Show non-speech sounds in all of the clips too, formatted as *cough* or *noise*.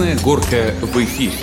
Красная горка в эфире.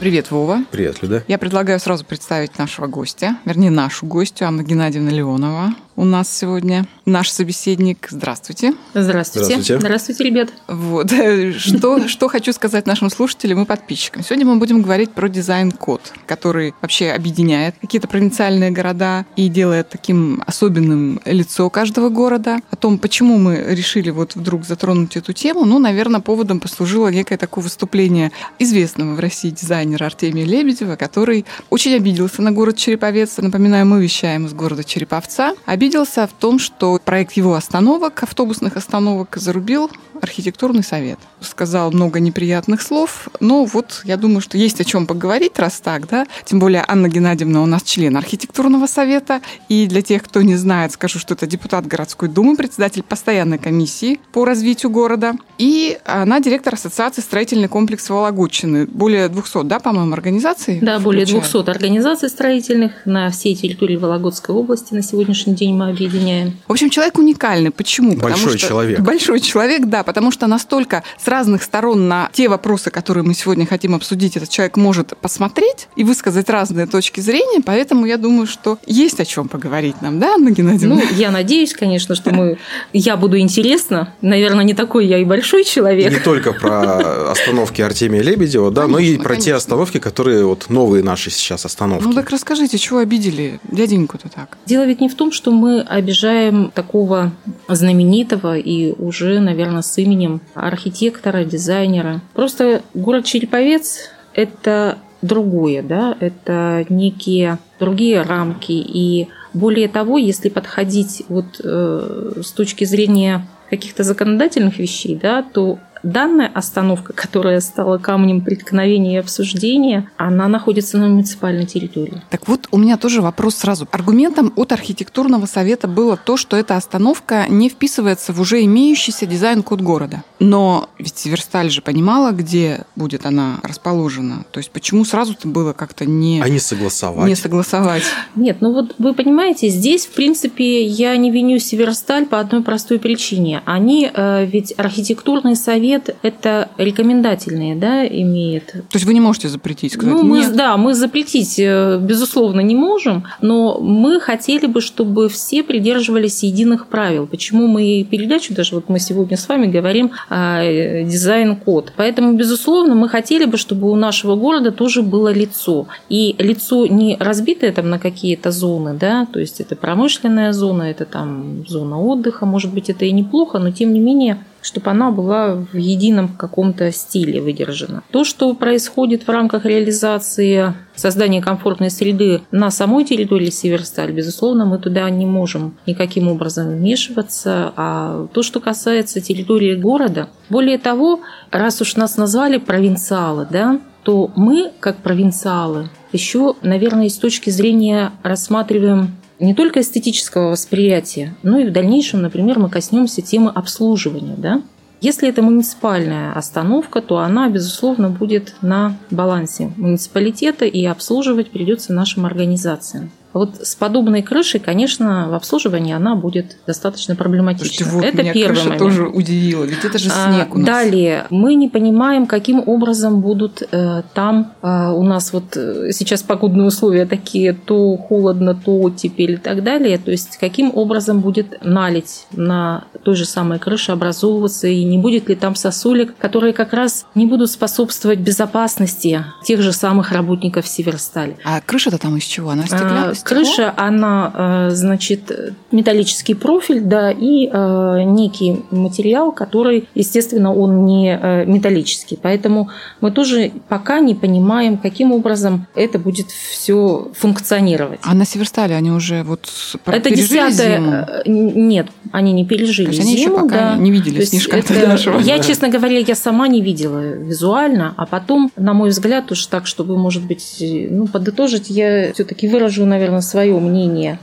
Привет, Вова. Привет, Люда. Я предлагаю сразу представить нашего гостя, вернее, нашу гостью, Анна Геннадьевна Леонова. У нас сегодня наш собеседник. Здравствуйте. Здравствуйте. Здравствуйте. Здравствуйте, ребят. Вот. *laughs* Что, что хочу сказать нашим слушателям и подписчикам. Сегодня мы будем говорить про дизайн-код, который вообще объединяет какие-то провинциальные города и делает таким особенным лицо каждого города. О том, почему мы решили вот вдруг затронуть эту тему, ну, наверное, поводом послужило некое такое выступление известного в России дизайнера Артемия Лебедева, который очень обиделся на город Череповец. Напоминаю, мы вещаем из города Череповца. Обиделся в том, что проект его остановок, автобусных остановок, зарубил архитектурный совет. Сказал много неприятных слов, но вот я думаю, что есть о чем поговорить, раз так, да. Тем более Анна Геннадьевна у нас член архитектурного совета, и для тех, кто не знает, скажу, что это депутат городской думы, председатель постоянной комиссии по развитию города, и она директор ассоциации строительный комплекс Вологодчины. Более 200, да, по-моему, организаций? Да, более включает? 200 организаций строительных на всей территории Вологодской области на сегодняшний день мы объединяем. В общем, человек уникальный. Почему? Большой что... человек. Большой человек, да, потому что настолько с разных сторон на те вопросы, которые мы сегодня хотим обсудить, этот человек может посмотреть и высказать разные точки зрения, поэтому я думаю, что есть о чем поговорить нам, да, Анна Геннадьевна? Ну, я надеюсь, конечно, что мы... Я буду интересна. Наверное, не такой я и большой человек. Не только про остановки Артемия Лебедева, да, но и Конечно, про те конечно. остановки, которые вот новые наши сейчас остановки. Ну так расскажите, чего обидели дяденьку-то так? Дело ведь не в том, что мы обижаем такого знаменитого и уже, наверное, с именем архитектора, дизайнера. Просто город Череповец – это другое, да, это некие другие рамки. И более того, если подходить вот э, с точки зрения каких-то законодательных вещей, да, то данная остановка, которая стала камнем преткновения и обсуждения, она находится на муниципальной территории. Так вот, у меня тоже вопрос сразу. Аргументом от архитектурного совета было то, что эта остановка не вписывается в уже имеющийся дизайн-код города. Но ведь Северсталь же понимала, где будет она расположена. То есть почему сразу-то было как-то не, Они согласовать. не согласовать? Нет, ну вот вы понимаете, здесь, в принципе, я не виню Северсталь по одной простой причине. Они, э, ведь архитектурный совет это рекомендательные, да, имеет. То есть вы не можете запретить, сказать, Ну, мы, «Нет». да, мы запретить, э, безусловно, не можем, но мы хотели бы, чтобы все придерживались единых правил. Почему мы передачу, даже вот мы сегодня с вами говорим о э, дизайн-код. Поэтому, безусловно, мы хотели бы, чтобы у нашего города тоже было лицо. И лицо не разбитое там на какие-то зоны, да, то есть это промышленная зона, это там зона отдыха, может быть, это и неплохо, но тем не менее чтобы она была в едином каком-то стиле выдержана. То, что происходит в рамках реализации создания комфортной среды на самой территории Северсталь, безусловно, мы туда не можем никаким образом вмешиваться. А то, что касается территории города, более того, раз уж нас назвали провинциалы, да, то мы, как провинциалы, еще, наверное, с точки зрения рассматриваем не только эстетического восприятия, но и в дальнейшем, например, мы коснемся темы обслуживания. Да? Если это муниципальная остановка, то она, безусловно, будет на балансе муниципалитета и обслуживать придется нашим организациям. Вот с подобной крышей, конечно, в обслуживании она будет достаточно проблематична. Слушайте, вот это меня первый крыша момент. тоже удивила, ведь это же А, снег у нас. Далее, мы не понимаем, каким образом будут э, там э, у нас вот э, сейчас погодные условия такие, то холодно, то оттепель и так далее. То есть, каким образом будет налить на той же самой крыше образовываться, и не будет ли там сосулек, которые как раз не будут способствовать безопасности тех же самых работников Северстали. А крыша-то там из чего? Она А, стеклянная? Крыша, она, э, значит, металлический профиль, да, и э, некий материал, который, естественно, он не э, металлический. Поэтому мы тоже пока не понимаем, каким образом это будет все функционировать. А на Северстале они уже вот Это пережили десятое. зиму? Нет, они не пережили То есть они еще зиму, пока да. не видели То снежка это- *laughs* нашего. Я, честно говоря, я сама не видела визуально, а потом, на мой взгляд, уж так, чтобы, может быть, ну, подытожить, я все-таки выражу, наверное, свое мнение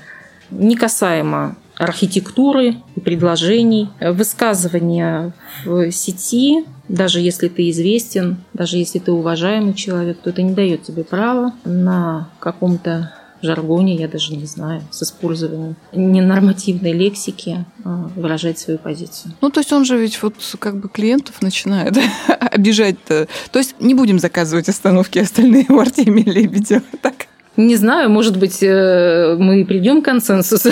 не касаемо архитектуры и предложений, высказывания в сети, даже если ты известен, даже если ты уважаемый человек, то это не дает тебе права на каком-то жаргоне, я даже не знаю, с использованием ненормативной лексики а, выражать свою позицию. Ну, то есть он же ведь вот как бы клиентов начинает *laughs* обижать-то. То есть не будем заказывать остановки остальные *laughs* у Артемия Лебедева, так? Не знаю, может быть, э, мы придем к консенсусу.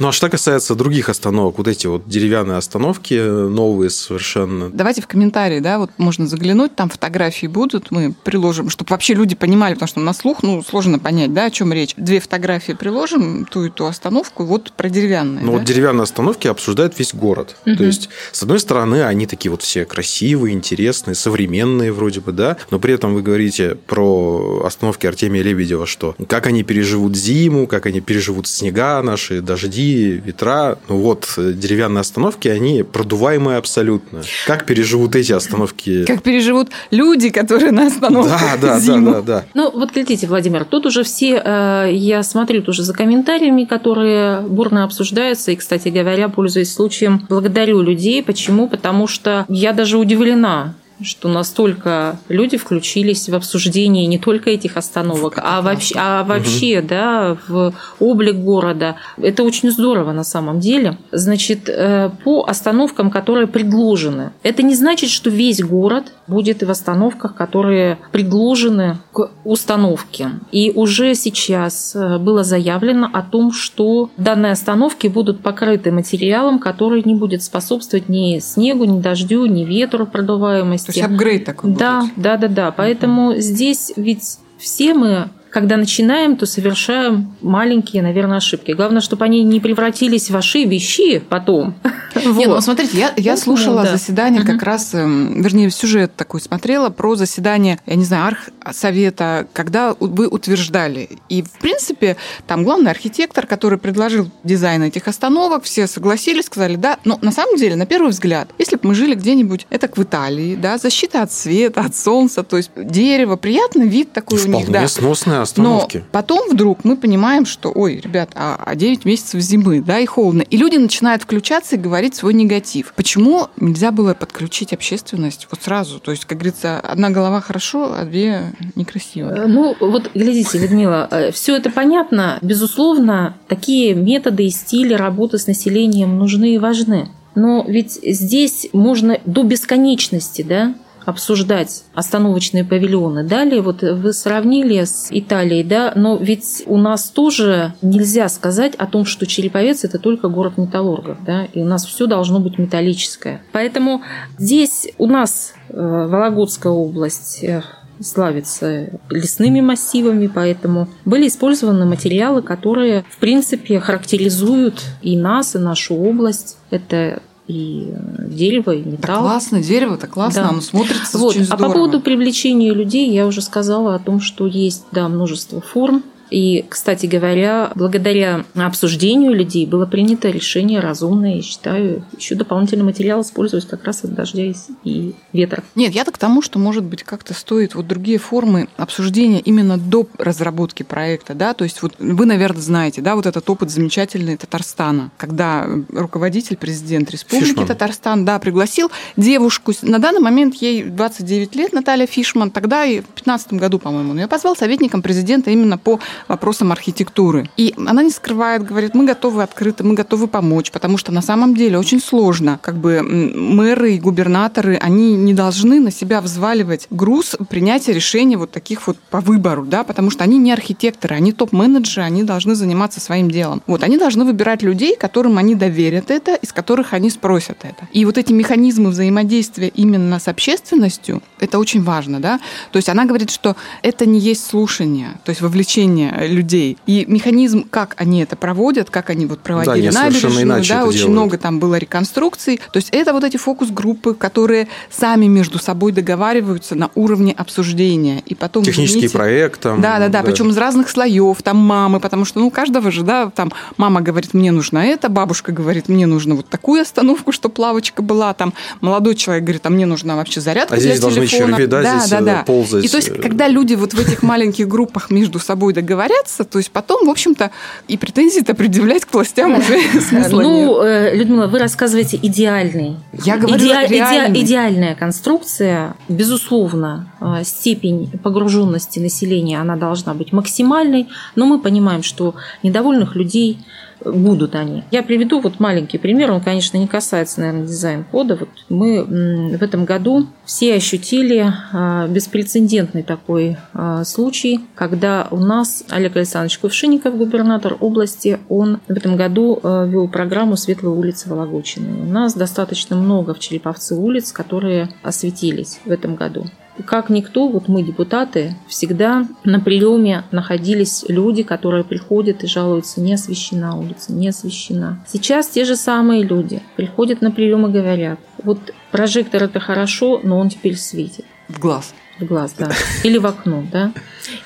Ну, а что касается других остановок, вот эти вот деревянные остановки, новые совершенно. Давайте в комментарии, да, вот можно заглянуть, там фотографии будут, мы приложим, чтобы вообще люди понимали, потому что на слух, ну, сложно понять, да, о чем речь. Две фотографии приложим, ту и ту остановку, вот про деревянные. Ну, да? вот деревянные остановки обсуждают весь город. Угу. То есть, с одной стороны, они такие вот все красивые, интересные, современные вроде бы, да, но при этом вы говорите про остановки Артемия Лебедева, что как они переживут зиму, как они переживут снега наши, дожди, ветра. Ну вот, э, деревянные остановки, они продуваемые абсолютно. Как переживут эти остановки? Как переживут люди, которые на остановках Да, да, зиму. да, да, да. Ну, вот глядите, Владимир, тут уже все, э, я смотрю тоже за комментариями, которые бурно обсуждаются, и, кстати говоря, пользуясь случаем, благодарю людей. Почему? Потому что я даже удивлена, что настолько люди включились в обсуждение не только этих остановок, а вообще, а вообще угу. да, в облик города. Это очень здорово на самом деле. Значит, э, по остановкам, которые предложены, это не значит, что весь город будет в остановках, которые предложены к установке. И уже сейчас э, было заявлено о том, что данные остановки будут покрыты материалом, который не будет способствовать ни снегу, ни дождю, ни ветру продуваемости то есть апгрейд такой да, будет. Да, да, да. Поэтому здесь ведь все мы когда начинаем, то совершаем маленькие, наверное, ошибки. Главное, чтобы они не превратились в ошибищи потом. *laughs* Нет, ну смотрите, я, я слушала да. заседание как раз, эм, вернее, сюжет такой смотрела про заседание, я не знаю, архсовета, когда вы утверждали. И, в принципе, там главный архитектор, который предложил дизайн этих остановок, все согласились, сказали, да, но на самом деле, на первый взгляд, если бы мы жили где-нибудь, это в Италии, да, защита от света, от солнца, то есть дерево, приятный вид такой Вполне у них, да. сносная остановки. Но потом вдруг мы понимаем, что, ой, ребят, а, а 9 месяцев зимы, да, и холодно. И люди начинают включаться и говорить свой негатив. Почему нельзя было подключить общественность вот сразу? То есть, как говорится, одна голова хорошо, а две некрасиво. Э, ну, вот глядите, Людмила, э, все это понятно. Безусловно, такие методы и стили работы с населением нужны и важны. Но ведь здесь можно до бесконечности, да, обсуждать остановочные павильоны. Далее вот вы сравнили с Италией, да, но ведь у нас тоже нельзя сказать о том, что Череповец это только город металлургов, да, и у нас все должно быть металлическое. Поэтому здесь у нас э, Вологодская область э, славится лесными массивами, поэтому были использованы материалы, которые, в принципе, характеризуют и нас, и нашу область. Это и дерево, и металл. Да классно, дерево это классно, да. оно смотрится вот. очень здорово. А по поводу привлечения людей я уже сказала о том, что есть да, множество форм и, кстати говоря, благодаря обсуждению людей было принято решение разумное, и считаю, еще дополнительный материал использовать как раз от дождя и ветра. Нет, я так к тому, что, может быть, как-то стоит вот другие формы обсуждения именно до разработки проекта, да, то есть вот вы, наверное, знаете, да, вот этот опыт замечательный Татарстана, когда руководитель, президент Республики Фишман. Татарстан, да, пригласил девушку, на данный момент ей 29 лет, Наталья Фишман, тогда и в 2015 году, по-моему, он ее позвал советником президента именно по вопросам архитектуры. И она не скрывает, говорит, мы готовы открыто, мы готовы помочь, потому что на самом деле очень сложно. Как бы мэры и губернаторы, они не должны на себя взваливать груз принятия решений вот таких вот по выбору, да, потому что они не архитекторы, они топ-менеджеры, они должны заниматься своим делом. Вот, они должны выбирать людей, которым они доверят это, из которых они спросят это. И вот эти механизмы взаимодействия именно с общественностью, это очень важно, да. То есть она говорит, что это не есть слушание, то есть вовлечение Э, людей. И механизм, как они это проводят, как они вот проводили да, набережную, да, очень делают. много там было реконструкций. То есть это вот эти фокус-группы, которые сами между собой договариваются на уровне обсуждения. И потом, Технический извините, проект. Там, да, да, да, да, причем из разных слоев, там мамы, потому что, ну, у каждого же, да, там мама говорит, мне нужно это, бабушка говорит, мне нужно вот такую остановку, что плавочка была, там молодой человек говорит, а мне нужна вообще зарядка а для здесь телефона. Черви, да, да, здесь да, да. ползать. И то есть, когда люди вот в этих маленьких группах между собой договариваются, договорятся, то есть потом, в общем-то, и претензии-то предъявлять к властям уже *laughs* смысла Ну, э, Людмила, вы рассказываете идеальный. Я говорю. Идеальная конструкция, безусловно, э, степень погруженности населения, она должна быть максимальной, но мы понимаем, что недовольных людей будут они. Я приведу вот маленький пример, он, конечно, не касается, наверное, дизайн-кода. Вот мы в этом году все ощутили а, беспрецедентный такой а, случай, когда у нас Олег Александрович Кувшинников, губернатор области, он в этом году а, вел программу «Светлые улицы Вологодчины». У нас достаточно много в Череповце улиц, которые осветились в этом году как никто, вот мы, депутаты, всегда на приеме находились люди, которые приходят и жалуются, не освещена улица, не освещена. Сейчас те же самые люди приходят на прием и говорят, вот прожектор это хорошо, но он теперь светит. В глаз в глаз, да, или в окно, да.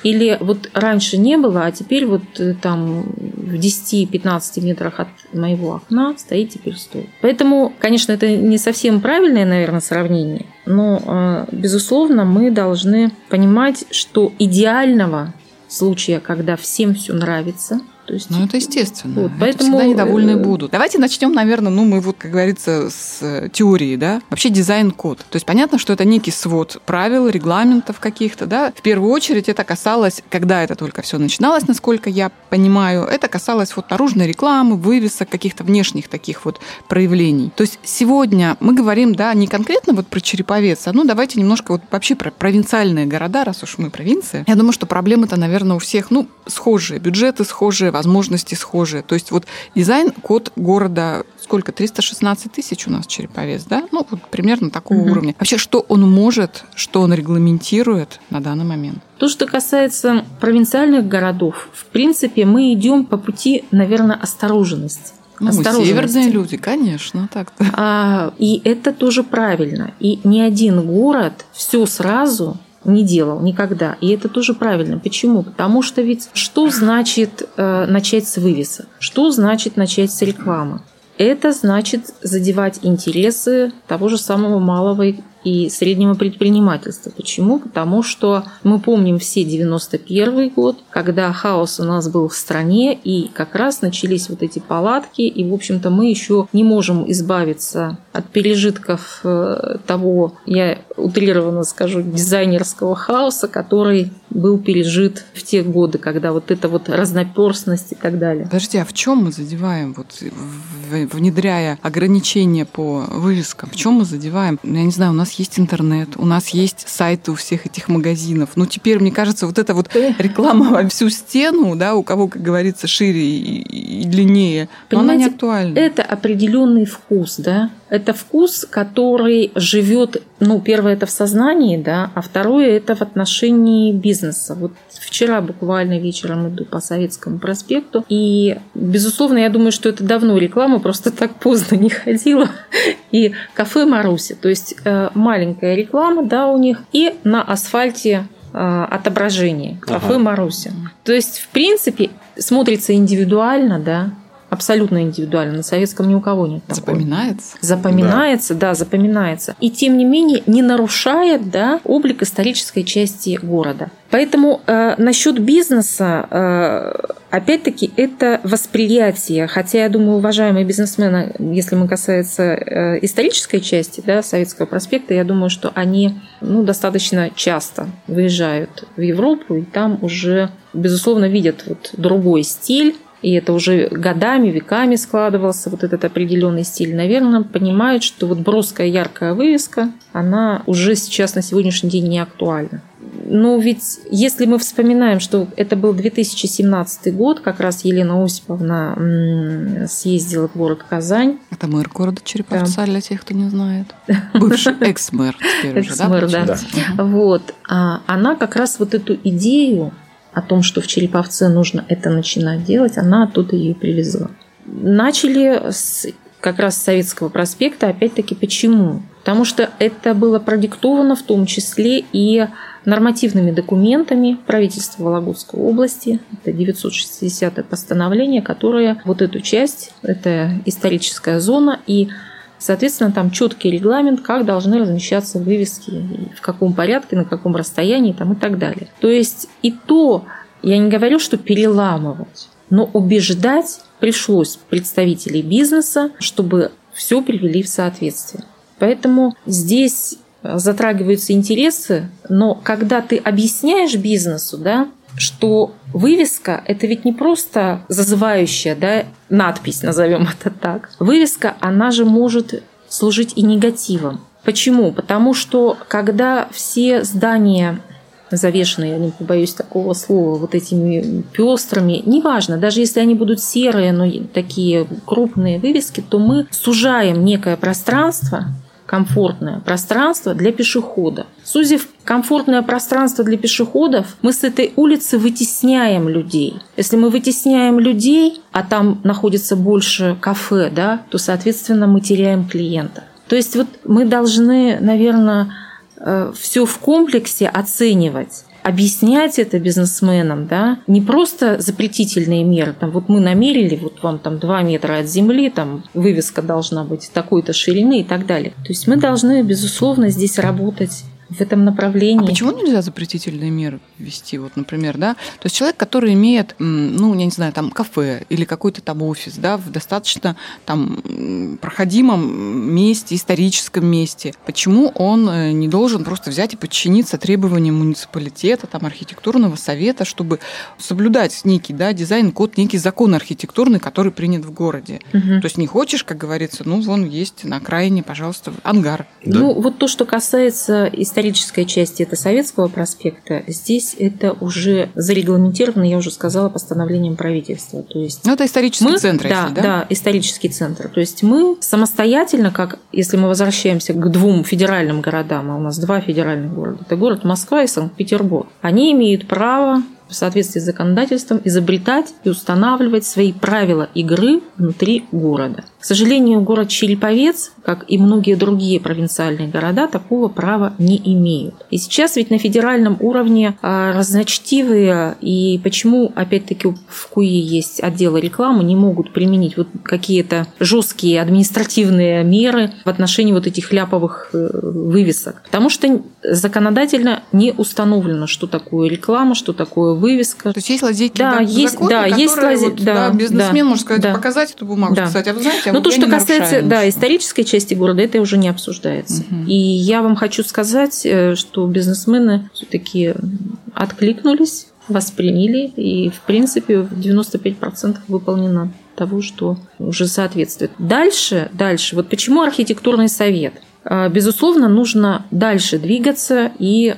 Или вот раньше не было, а теперь вот э, там в 10-15 метрах от моего окна стоит теперь стол. Поэтому, конечно, это не совсем правильное, наверное, сравнение, но, э, безусловно, мы должны понимать, что идеального случая, когда всем все нравится – то есть, ну, это естественно. Вот, поэтому всегда недовольные э, будут. Давайте начнем, наверное, ну, мы вот, как говорится, с теории, да. Вообще дизайн-код. То есть понятно, что это некий свод правил, регламентов каких-то, да. В первую очередь это касалось, когда это только все начиналось, насколько я понимаю, это касалось вот наружной рекламы, вывесок, каких-то внешних таких вот проявлений. То есть сегодня мы говорим, да, не конкретно вот про Череповец, а ну давайте немножко вот вообще про провинциальные города, раз уж мы провинция. Я думаю, что проблемы-то, наверное, у всех, ну, схожие, бюджеты схожие, возможности схожие. То есть вот дизайн, код города, сколько, 316 тысяч у нас Череповец, да? Ну, вот примерно такого угу. уровня. Вообще, что он может, что он регламентирует на данный момент? То, что касается провинциальных городов, в принципе, мы идем по пути, наверное, осторожности. Ну, северные люди, конечно, так -то. А, и это тоже правильно. И ни один город все сразу не делал никогда. И это тоже правильно. Почему? Потому что ведь что значит э, начать с вывесок? Что значит начать с рекламы? Это значит задевать интересы того же самого малого и среднего предпринимательства. Почему? Потому что мы помним все 91 год, когда хаос у нас был в стране, и как раз начались вот эти палатки, и, в общем-то, мы еще не можем избавиться от пережитков э, того, я утрированно скажу, дизайнерского хаоса, который был пережит в те годы, когда вот это вот разноперстность и так далее. Подожди, а в чем мы задеваем, вот внедряя ограничения по вывескам, в чем мы задеваем? Я не знаю, у нас есть интернет, у нас есть сайты у всех этих магазинов. Ну, теперь, мне кажется, вот эта вот реклама во всю стену, да, у кого, как говорится, шире и, и длиннее, но она не актуальна. Это определенный вкус, да. Это вкус, который живет, ну, первое это в сознании, да, а второе это в отношении бизнеса. Вот вчера буквально вечером иду по Советскому проспекту, и, безусловно, я думаю, что это давно реклама, просто так поздно не ходила. И кафе Маруся, то есть э, маленькая реклама, да, у них, и на асфальте э, отображение кафе ага. Маруся. То есть, в принципе, смотрится индивидуально, да, абсолютно индивидуально. На советском ни у кого нет такого. Запоминается? Запоминается, да. да, запоминается. И тем не менее не нарушает да, облик исторической части города. Поэтому э, насчет бизнеса, э, опять-таки, это восприятие. Хотя, я думаю, уважаемые бизнесмены, если мы касается э, исторической части да, Советского проспекта, я думаю, что они ну, достаточно часто выезжают в Европу, и там уже, безусловно, видят вот другой стиль и это уже годами, веками складывался вот этот определенный стиль, наверное, понимают, что вот броская яркая вывеска, она уже сейчас на сегодняшний день не актуальна. Но ведь если мы вспоминаем, что это был 2017 год, как раз Елена Осиповна съездила в город Казань. Это мэр города Череповца, да. для тех, кто не знает. Бывший экс-мэр теперь уже, да? да. Вот. А она как раз вот эту идею о том, что в Череповце нужно это начинать делать, она оттуда ее привезла. Начали с, как раз с Советского проспекта, опять-таки почему? Потому что это было продиктовано в том числе и нормативными документами правительства Вологодской области. Это 960 постановление, которое вот эту часть, это историческая зона, и Соответственно, там четкий регламент, как должны размещаться вывески, в каком порядке, на каком расстоянии там, и так далее. То есть и то, я не говорю, что переламывать, но убеждать пришлось представителей бизнеса, чтобы все привели в соответствие. Поэтому здесь затрагиваются интересы, но когда ты объясняешь бизнесу, да, что вывеска – это ведь не просто зазывающая да, надпись, назовем это так. Вывеска, она же может служить и негативом. Почему? Потому что когда все здания завешенные, я не побоюсь такого слова, вот этими пестрыми, неважно, даже если они будут серые, но такие крупные вывески, то мы сужаем некое пространство, комфортное пространство для пешехода. Сузив комфортное пространство для пешеходов, мы с этой улицы вытесняем людей. Если мы вытесняем людей, а там находится больше кафе, да, то, соответственно, мы теряем клиента. То есть вот мы должны, наверное, э, все в комплексе оценивать объяснять это бизнесменам, да, не просто запретительные меры, там, вот мы намерили, вот вам там 2 метра от земли, там вывеска должна быть такой-то ширины и так далее. То есть мы должны, безусловно, здесь работать в этом направлении. А почему нельзя запретительные меры ввести? Вот, например, да, то есть человек, который имеет, ну, я не знаю, там кафе или какой-то там офис, да, в достаточно там проходимом месте, историческом месте, почему он э, не должен просто взять и подчиниться требованиям муниципалитета, там, архитектурного совета, чтобы соблюдать некий, да, дизайн-код, некий закон архитектурный, который принят в городе. Угу. То есть не хочешь, как говорится, ну, вон есть на окраине, пожалуйста, ангар. Да. Ну, вот то, что касается исторического исторической части это Советского проспекта, здесь это уже зарегламентировано, я уже сказала, постановлением правительства. То есть ну, это исторический мы, центр, да, если, да? Да, исторический центр. То есть мы самостоятельно, как если мы возвращаемся к двум федеральным городам, а у нас два федеральных города, это город Москва и Санкт-Петербург, они имеют право в соответствии с законодательством изобретать и устанавливать свои правила игры внутри города. К сожалению, город Череповец, как и многие другие провинциальные города, такого права не имеют. И сейчас ведь на федеральном уровне а, разночтивые, и почему, опять-таки, в КУИ есть отделы рекламы, не могут применить вот какие-то жесткие административные меры в отношении вот этих ляповых э, вывесок. Потому что законодательно не установлено, что такое реклама, что такое вывеска. То есть есть лазейки да, есть, законы, да, есть лазейки. Вот, да, да, бизнесмен да, может сказать, да. показать эту бумагу, да. сказать, а вы знаете, а ну, то, что касается да, исторической части города, это уже не обсуждается. Угу. И я вам хочу сказать, э, что бизнесмены все-таки откликнулись, восприняли, и, в принципе, в 95% выполнено того, что уже соответствует. Дальше, дальше, вот почему архитектурный совет? А, безусловно, нужно дальше двигаться, и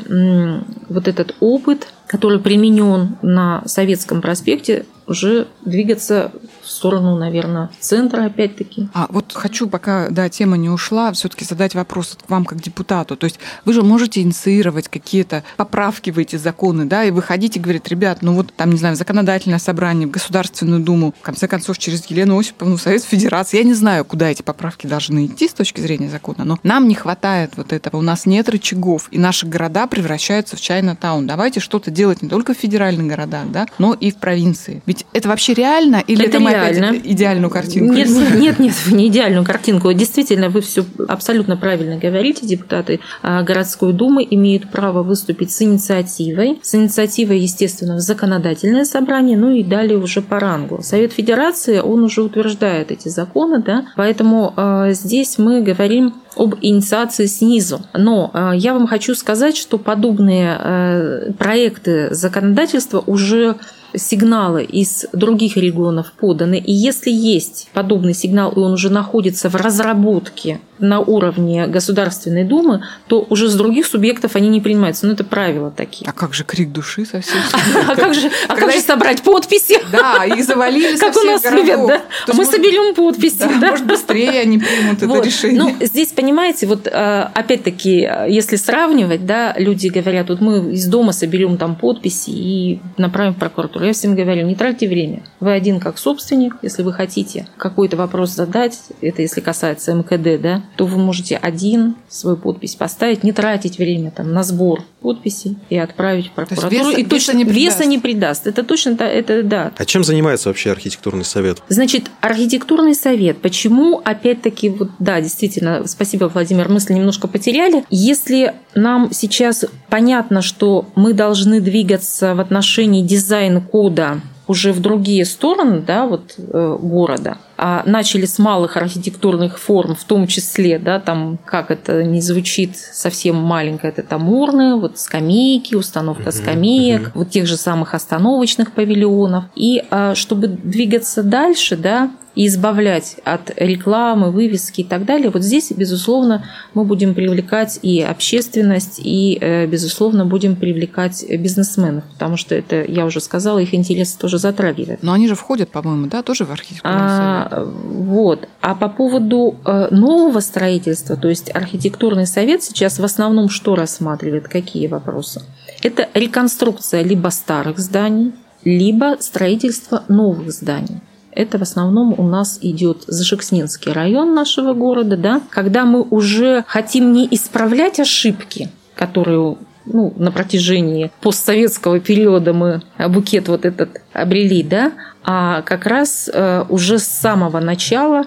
вот этот опыт, который применен на Советском проспекте, уже двигаться в сторону, наверное, центра опять-таки. А вот хочу, пока да, тема не ушла, все-таки задать вопрос к вам как депутату. То есть вы же можете инициировать какие-то поправки в эти законы, да, и выходить и говорить, ребят, ну вот там, не знаю, законодательное собрание, в Государственную Думу, в конце концов, через Елену Осиповну, Совет Федерации. Я не знаю, куда эти поправки должны идти с точки зрения закона, но нам не хватает вот этого. У нас нет рычагов, и наши города превращаются в Чайна-таун. Давайте что-то делать не только в федеральных городах, да, но и в провинции. Ведь это вообще реально или это, это мы реально. опять идеальную картинку? Нет, *laughs* нет, нет, не идеальную картинку. Действительно, вы все абсолютно правильно говорите. Депутаты а, городской думы имеют право выступить с инициативой. С инициативой, естественно, в законодательное собрание, ну и далее уже по рангу. Совет Федерации, он уже утверждает эти законы, да, поэтому э, здесь мы говорим об инициации снизу. Но э, я вам хочу сказать, что подобные э, проекты законодательства уже сигналы из других регионов поданы, и если есть подобный сигнал, и он уже находится в разработке на уровне Государственной Думы, то уже с других субъектов они не принимаются. Ну, это правила такие. А как же крик души совсем? *laughs* А как же, а как же собрать подписи? Да, их завалили *laughs* Как у нас любят, да? Мы соберем подписи, да? Может, быстрее они примут это решение. Ну, здесь, понимаете, вот э, опять-таки, если сравнивать, да, люди говорят, вот мы из дома соберем там подписи и направим в прокуратуру. Я всем говорю, не тратьте время. Вы один как собственник, если вы хотите какой-то вопрос задать, это если касается МКД, да, то вы можете один свою подпись поставить, не тратить время там, на сбор подписей и отправить в прокуратуру. веса- и веса точно не придаст. веса не придаст. Это точно это да. А чем занимается вообще архитектурный совет? Значит, архитектурный совет. Почему, опять-таки, вот, да, действительно, спасибо, Владимир, мысль немножко потеряли. Если нам сейчас понятно, что мы должны двигаться в отношении дизайн-кода уже в другие стороны, да, вот э, города, начали с малых архитектурных форм, в том числе, да, там, как это не звучит совсем маленько, это там урны, вот скамейки, установка скамеек, вот тех же самых остановочных павильонов. И а, чтобы двигаться дальше, да, и избавлять от рекламы, вывески и так далее, вот здесь, безусловно, мы будем привлекать и общественность, и, э, безусловно, будем привлекать бизнесменов, потому что это, я уже сказала, их интересы тоже затрагивает. Но они же входят, по-моему, да, тоже в архитектурный совет. А, вот. А по поводу э, нового строительства, то есть архитектурный совет сейчас в основном что рассматривает? Какие вопросы? Это реконструкция либо старых зданий, либо строительство новых зданий. Это в основном у нас идет Зашекснинский район нашего города, да, когда мы уже хотим не исправлять ошибки, которые ну, на протяжении постсоветского периода мы букет вот этот обрели, да, а как раз э, уже с самого начала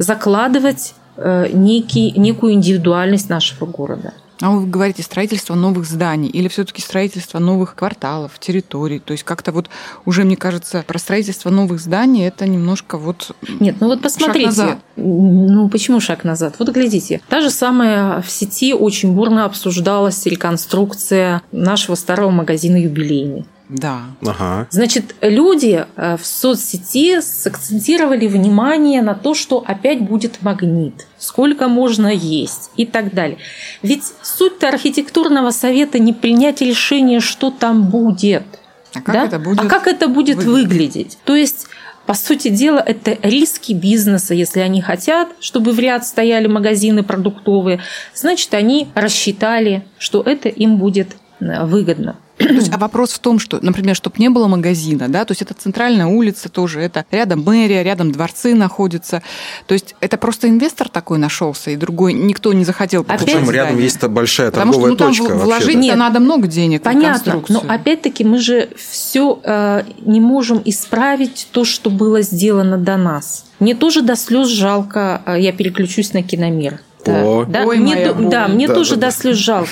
закладывать э, некий, некую индивидуальность нашего города. А вы говорите строительство новых зданий или все-таки строительство новых кварталов, территорий? То есть как-то вот уже, мне кажется, про строительство новых зданий это немножко вот... Нет, ну вот посмотрите. назад. Ну почему шаг назад? Вот глядите. Та же самая в сети очень бурно обсуждалась реконструкция нашего старого магазина «Юбилейный». Да. Ага. Значит, люди э, в соцсети сакцентировали внимание на то, что опять будет магнит, сколько можно есть и так далее. Ведь суть-то архитектурного совета не принять решение, что там будет. А как да? это будет а как это будет выглядеть? выглядеть? То есть по сути дела, это риски бизнеса. Если они хотят, чтобы в ряд стояли магазины продуктовые, значит, они рассчитали, что это им будет выгодно. То есть, а вопрос в том, что, например, чтобы не было магазина, да, то есть это центральная улица тоже, это рядом мэрия, рядом дворцы находятся. То есть это просто инвестор такой нашелся, и другой никто не захотел Опять покупать Причем рядом есть большая Потому что торговая ну, там точка. вложить Нет. надо много денег в Понятно, но опять-таки мы же все не можем исправить то, что было сделано до нас. Мне тоже до слез жалко, э, я переключусь на киномир. Да, О. да, Ой, мне, моя да, мне Да, тоже да, до да. слез жалко.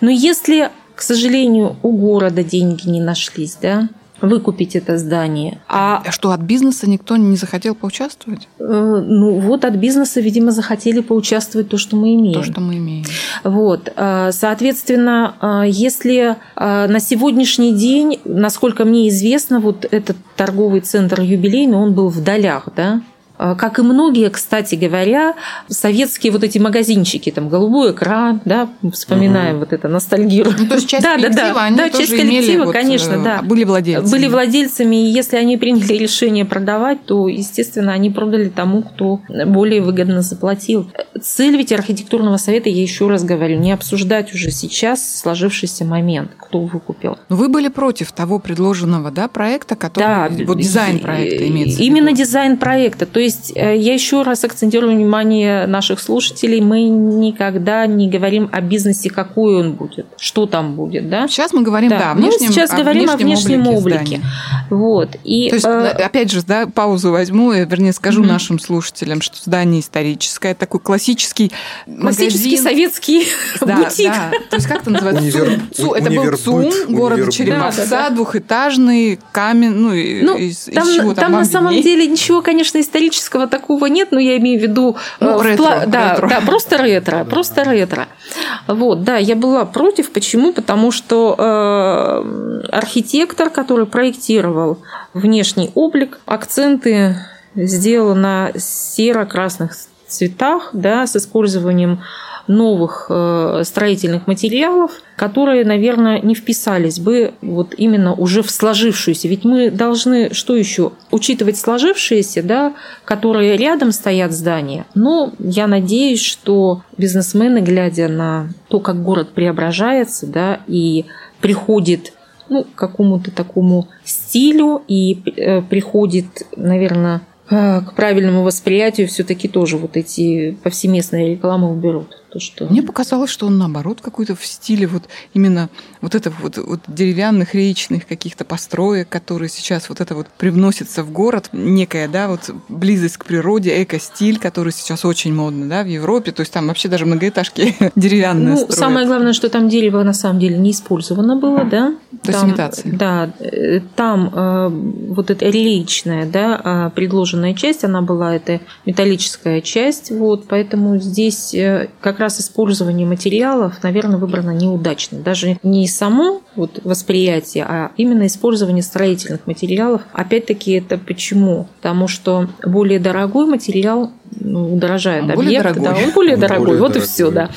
Но если, к сожалению, у города деньги не нашлись, да, выкупить это здание, а А что, от бизнеса никто не захотел поучаствовать? э, ну вот от бизнеса, видимо, захотели поучаствовать то, что мы имеем. То, что мы имеем. Вот, э, соответственно, э, если э, на сегодняшний день, насколько мне известно, вот этот торговый центр юбилейный, он был в долях, да? Э, Как и многие, кстати говоря, советские вот эти магазинчики, там голубой экран, да, вспоминаем вот это ностальгию. Ну, то есть часть да, да, коллектива, да, они да, тоже часть имели коллектива, вот, конечно, э, да. были владельцами. Были владельцами, и если они приняли решение продавать, то, естественно, они продали тому, кто более выгодно заплатил. Цель ведь архитектурного совета, я еще раз говорю, не обсуждать уже сейчас сложившийся момент, кто выкупил. Но вы были против того предложенного да, проекта, который... вот дизайн проекта имеется в Именно виду. дизайн проекта. То есть э, я еще раз акцентирую внимание наших слушателей, мы никогда не говорим о бизнесе, какой он будет, что там будет, да? Сейчас мы говорим, да, мы внешнем, сейчас о говорим о внешнем облике. здания. Вот. И, То есть, э, опять же, да, паузу возьму, и, вернее, скажу Мгм. нашим слушателям, что здание историческое, такой классический классический магазин. советский *laughs* Да, бутик. да. То есть как это называется? Универ-. Цу- Это был ЦУМ города универбыт. Череповца, Да, да, да. двухэтажный, камень, ну, и- Ну, из, из там, чего там вам на самом деле ничего, конечно, исторического такого нет, но я имею в виду Ну, э, в ретро, пла- да, ретро. да, просто ретро, просто ретро. Вот, да, я была против. Почему? Потому что э, архитектор, который проектировал внешний облик, акценты сделал на серо-красных цветах, да, с использованием новых э, строительных материалов, которые, наверное, не вписались бы вот именно уже в сложившуюся. Ведь мы должны что еще? Учитывать сложившиеся, да, которые рядом стоят здания. Но я надеюсь, что бизнесмены, глядя на то, как город преображается, да, и приходит ну, к какому-то такому стилю и э, приходит, наверное, к правильному восприятию все-таки тоже вот эти повсеместные рекламы уберут то, что... Мне показалось, что он наоборот какой-то в стиле вот именно вот это вот, вот деревянных речных каких-то построек, которые сейчас вот это вот привносится в город, некая, да, вот близость к природе, эко-стиль, который сейчас очень модно, да, в Европе, то есть там вообще даже многоэтажки *laughs* деревянные Ну, строят. самое главное, что там дерево на самом деле не использовано было, да? То есть имитация. Да, э, там э, вот эта речная, да, э, предложенная часть, она была, это металлическая часть, вот, поэтому здесь э, как раз использование материалов, наверное, выбрано неудачно. Даже не само вот восприятие, а именно использование строительных материалов. Опять-таки это почему? Потому что более дорогой материал ну, удорожает он объект, дорогой. да, он более он дорогой, более вот дорогой. и все, да.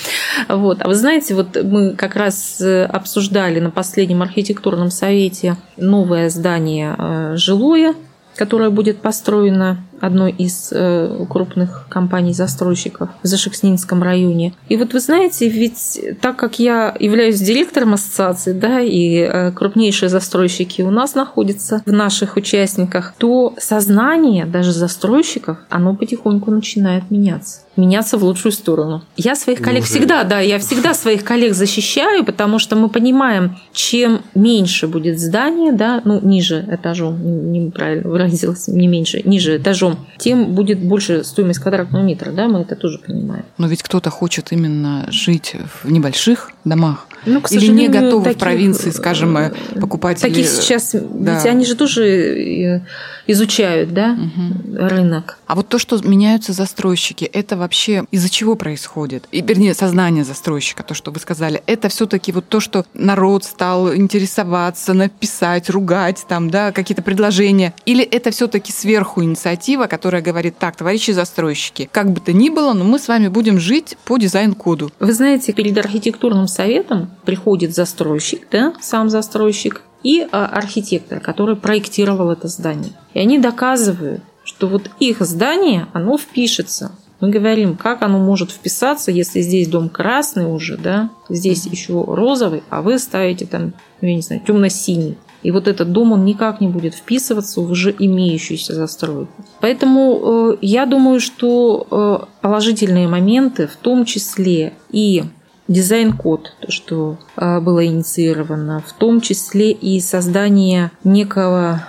Вот. А вы знаете, вот мы как раз э, обсуждали на последнем архитектурном совете новое здание э, жилое, которое будет построено одной из э, крупных компаний-застройщиков в Зашекснинском районе. И вот вы знаете, ведь так как я являюсь директором ассоциации, да, и э, крупнейшие застройщики у нас находятся в наших участниках, то сознание даже застройщиков, оно потихоньку начинает меняться меняться в лучшую сторону. Я своих коллег Неужели? всегда, да, я всегда своих коллег защищаю, потому что мы понимаем, чем меньше будет здание, да, ну, ниже этажом, неправильно выразилась, не меньше, ниже этажом, этажом, тем будет больше стоимость квадратного метра, да, мы это тоже понимаем. Но ведь кто-то хочет именно жить в небольших домах, ну, к Или не готовы таких, в провинции, скажем, э, покупать. Таких сейчас, да. ведь они же тоже э, изучают, да, угу. рынок. А вот то, что меняются застройщики, это вообще из-за чего происходит? И, вернее, сознание застройщика, то, что вы сказали, это все-таки вот то, что народ стал интересоваться, написать, ругать, там, да, какие-то предложения. Или это все-таки сверху инициатива, которая говорит, так, товарищи застройщики, как бы то ни было, но мы с вами будем жить по дизайн-коду. Вы знаете, перед архитектурным советом приходит застройщик, да, сам застройщик, и а, архитектор, который проектировал это здание. И они доказывают, что вот их здание, оно впишется. Мы говорим, как оно может вписаться, если здесь дом красный уже, да, здесь еще розовый, а вы ставите там, ну, я не знаю, темно-синий. И вот этот дом, он никак не будет вписываться в уже имеющуюся застройку. Поэтому э, я думаю, что э, положительные моменты, в том числе и дизайн-код, то, что а, было инициировано, в том числе и создание некого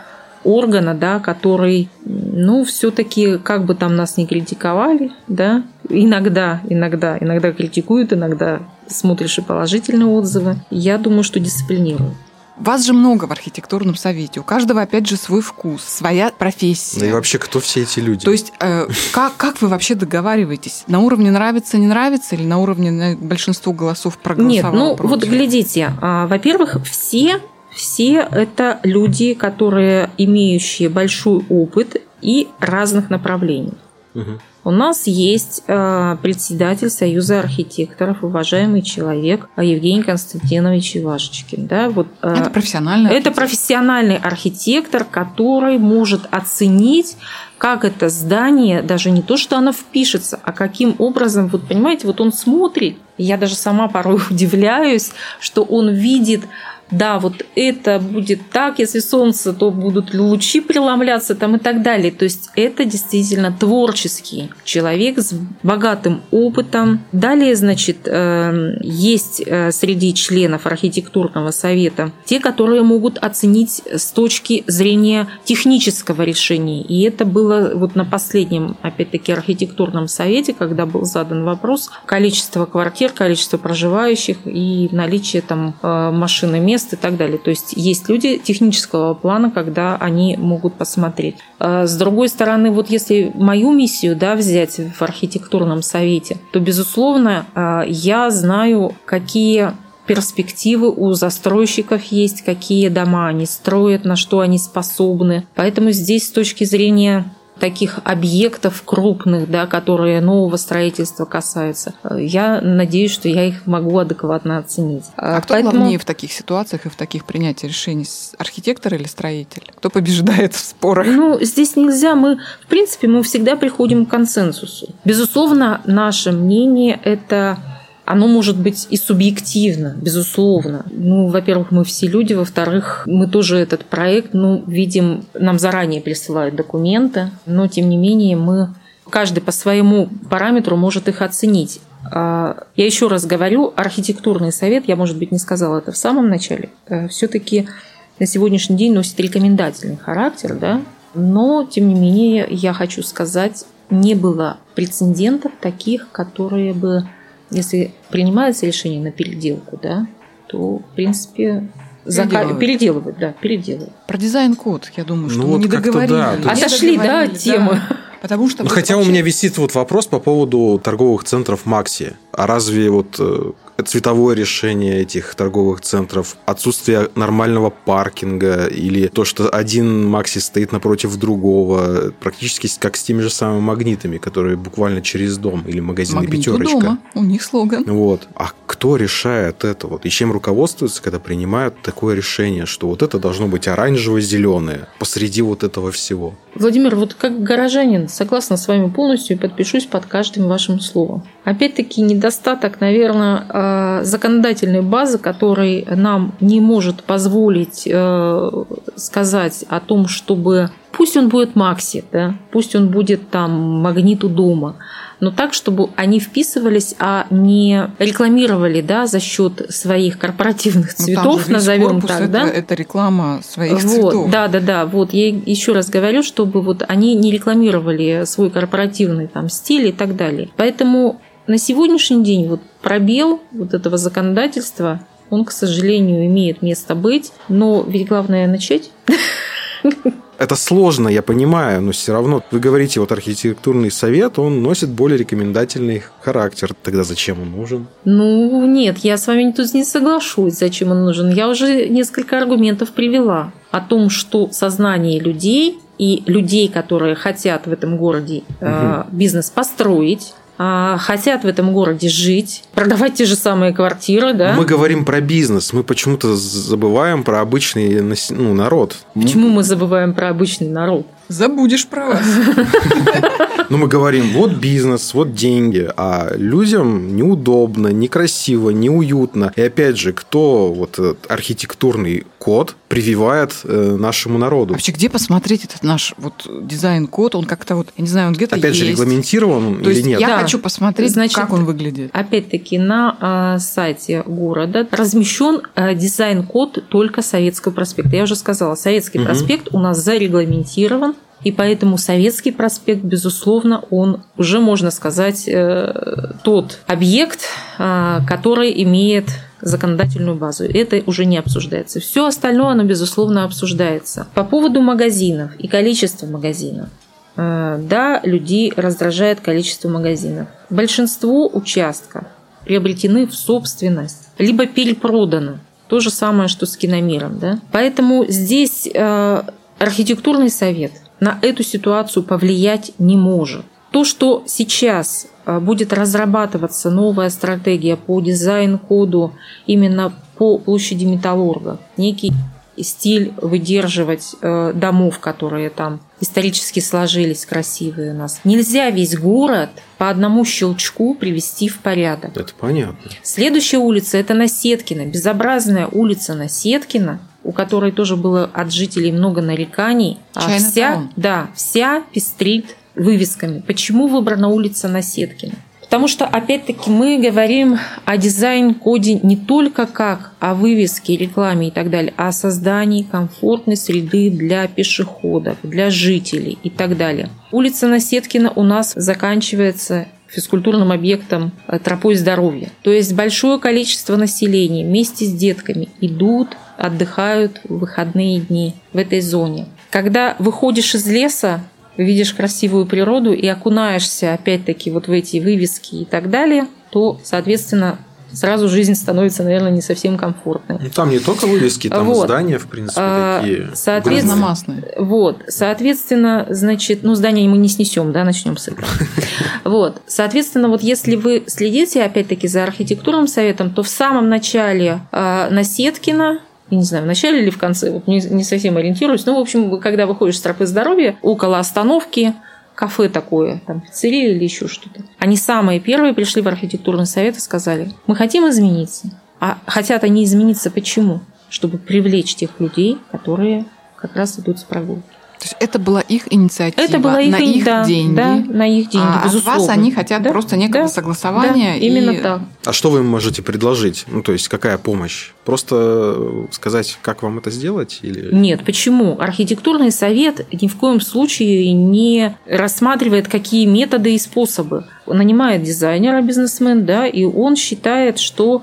органа, да, который, ну, все-таки, как бы там нас не критиковали, да, иногда, иногда, иногда критикуют, иногда смотришь и положительные отзывы, я думаю, что дисциплинируют. Вас же много в архитектурном совете. У каждого, опять же, свой вкус, своя профессия. Да и вообще, кто все эти люди? То есть, э, как, как вы вообще договариваетесь? На уровне нравится, не нравится, или на уровне на большинство голосов проголосовало Нет, ну против? вот глядите. А, во-первых, все, все это люди, которые имеющие большой опыт и разных направлений. Угу. У нас есть э, председатель Союза архитекторов, уважаемый человек Евгений Константинович Ивашечкин. Да, вот, э, это профессиональный Это профессиональный архитектор, который может оценить как это здание, даже не то, что оно впишется, а каким образом, вот понимаете, вот он смотрит, я даже сама порой *laughs* удивляюсь, что он видит да, вот это будет так, если солнце, то будут лучи преломляться там и так далее. То есть это действительно творческий человек с богатым опытом. Далее, значит, э, есть э, среди членов архитектурного совета те, которые могут оценить с точки зрения технического решения. И это было вот на последнем, опять-таки, архитектурном совете, когда был задан вопрос количество квартир, количество проживающих и наличие там э, машины мест мест и так далее. То есть есть люди технического плана, когда они могут посмотреть. А с другой стороны, вот если мою миссию да, взять в архитектурном совете, то, безусловно, а, я знаю, какие перспективы у застройщиков есть, какие дома они строят, на что они способны. Поэтому здесь с точки зрения таких объектов крупных, да, которые нового строительства касаются. Я надеюсь, что я их могу адекватно оценить. А, кто Поэтому... главнее в таких ситуациях и в таких принятии решений? Архитектор или строитель? Кто побеждает в спорах? Ну, здесь нельзя. Мы, в принципе, мы всегда приходим к консенсусу. Безусловно, наше мнение – это оно может быть и субъективно, безусловно. Ну, во-первых, мы все люди, во-вторых, мы тоже этот проект, ну, видим, нам заранее присылают документы, но, тем не менее, мы каждый по своему параметру может их оценить. А, я еще раз говорю, архитектурный совет, я, может быть, не сказала это в самом начале, э, все-таки на сегодняшний день носит рекомендательный характер, да, но, тем не менее, я хочу сказать, не было прецедентов таких, которые бы, если принимается решение на переделку, да, то, в принципе, Переделывают. переделывать, да, переделывать. Про дизайн-код, я думаю, что Ну мы вот не договорили. да, Не Отошли, да, от темы. Потому что Ну, хотя у вообще- меня висит вот вопрос по поводу торговых центров Макси. А разве вот э, цветовое решение этих торговых центров, отсутствие нормального паркинга или то, что один Макси стоит напротив другого, практически как с теми же самыми магнитами, которые буквально через дом или магазины Магнит у пятерочка. дома, у них слоган. Вот. А кто решает это? Вот? И чем руководствуются, когда принимают такое решение, что вот это должно быть оранжево-зеленое посреди вот этого всего? Владимир, вот как горожанин, согласна с вами полностью и подпишусь под каждым вашим словом. Опять-таки недостаток, наверное, э, законодательной базы, который нам не может позволить э, сказать о том, чтобы пусть он будет Макси, да, пусть он будет там магниту дома, но так, чтобы они вписывались, а не рекламировали да, за счет своих корпоративных Ну, цветов, весь назовем так, это, да? это реклама своих Вот, цветов. Да, да, да. Вот я еще раз говорю, чтобы вот они не рекламировали свой корпоративный там стиль и так далее. Поэтому на сегодняшний день вот пробел вот этого законодательства, он, к сожалению, имеет место быть. Но ведь главное начать. Это сложно, я понимаю, но все равно вы говорите, вот архитектурный совет, он носит более рекомендательный характер. Тогда зачем он нужен? Ну, нет, я с вами тут не соглашусь, зачем он нужен. Я уже несколько аргументов привела о том, что сознание людей и людей, которые хотят в этом городе э, бизнес построить, а, хотят в этом городе жить, продавать те же самые квартиры, да? Мы говорим про бизнес, мы почему-то забываем про обычный ну, народ. Почему мы забываем про обычный народ? Забудешь про вас. Ну, мы говорим, вот бизнес, вот деньги, а людям неудобно, некрасиво, неуютно. И опять же, кто вот этот архитектурный код прививает э, нашему народу? Вообще, где посмотреть этот наш вот дизайн-код? Он как-то вот, я не знаю, он где-то Опять же, есть. регламентирован он То или есть нет? я Да. хочу посмотреть, Значит, как он выглядит. Опять-таки на а, сайте города размещен а, дизайн-код только Советского проспекта. Я уже сказала, Советский Мгм. проспект у нас зарегламентирован, и поэтому Советский проспект, безусловно, он уже, можно сказать, э, тот объект, а, который имеет законодательную базу. Это уже не обсуждается. Все остальное, оно, безусловно, обсуждается. По поводу магазинов и количества магазинов. Э, Да, людей раздражает количество магазинов. Большинство участков приобретены в собственность, либо перепроданы. То же самое, что с киномиром. Да? Поэтому здесь э, архитектурный совет на эту ситуацию повлиять не может. То, что сейчас э, будет разрабатываться новая стратегия по дизайн-коду именно по площади Металлурга, некий стиль выдерживать э, домов, которые там исторически сложились, красивые у нас. Нельзя весь город по одному щелчку привести в порядок. Это понятно. Следующая улица – это Насеткина, безобразная улица Насеткина, у которой тоже было от жителей много нареканий. А Чайный вся, таун. да, вся пестрит вывесками. Почему выбрана улица Насеткина? Потому что, опять-таки, мы говорим о дизайн-коде не только как о вывеске, рекламе и так далее, а о создании комфортной среды для пешеходов, для жителей и так далее. Улица Насеткина у нас заканчивается физкультурным объектом э, тропой здоровья. То есть большое количество населения вместе с детками идут, отдыхают в выходные дни в этой зоне. Когда выходишь из леса, видишь красивую природу и окунаешься опять-таки вот в эти вывески и так далее, то, соответственно, сразу жизнь становится, наверное, не совсем комфортной. Ну, там не только вывески, там Вот. здания, в принципе, А, такие. соответственно. Вот, соответственно, значит, ну, здание мы не снесем, да, начнем с этого. *laughs* Вот, соответственно, вот если вы следите, опять-таки, за архитектурным советом, то в самом начале э, Насеткина, не знаю, в начале или в конце, вот не, не совсем ориентируюсь, но, в общем, когда выходишь с тропы здоровья, около остановки, кафе такое, там пиццерия или еще что-то. Они самые первые пришли в архитектурный совет и сказали, мы хотим измениться. А хотят они измениться почему? Чтобы привлечь тех людей, которые как раз идут с прогулки. То есть это была их инициатива. Это была их, на их да, деньги. Да, на их деньги, а безусловно. от вас они хотят да, просто некого да, согласования. Да, именно и... так. А что вы им можете предложить? Ну, то есть, какая помощь? Просто сказать, как вам это сделать? Или... Нет, почему? Архитектурный совет ни в коем случае не рассматривает, какие методы и способы. Он нанимает дизайнера, бизнесмен, да, и он считает, что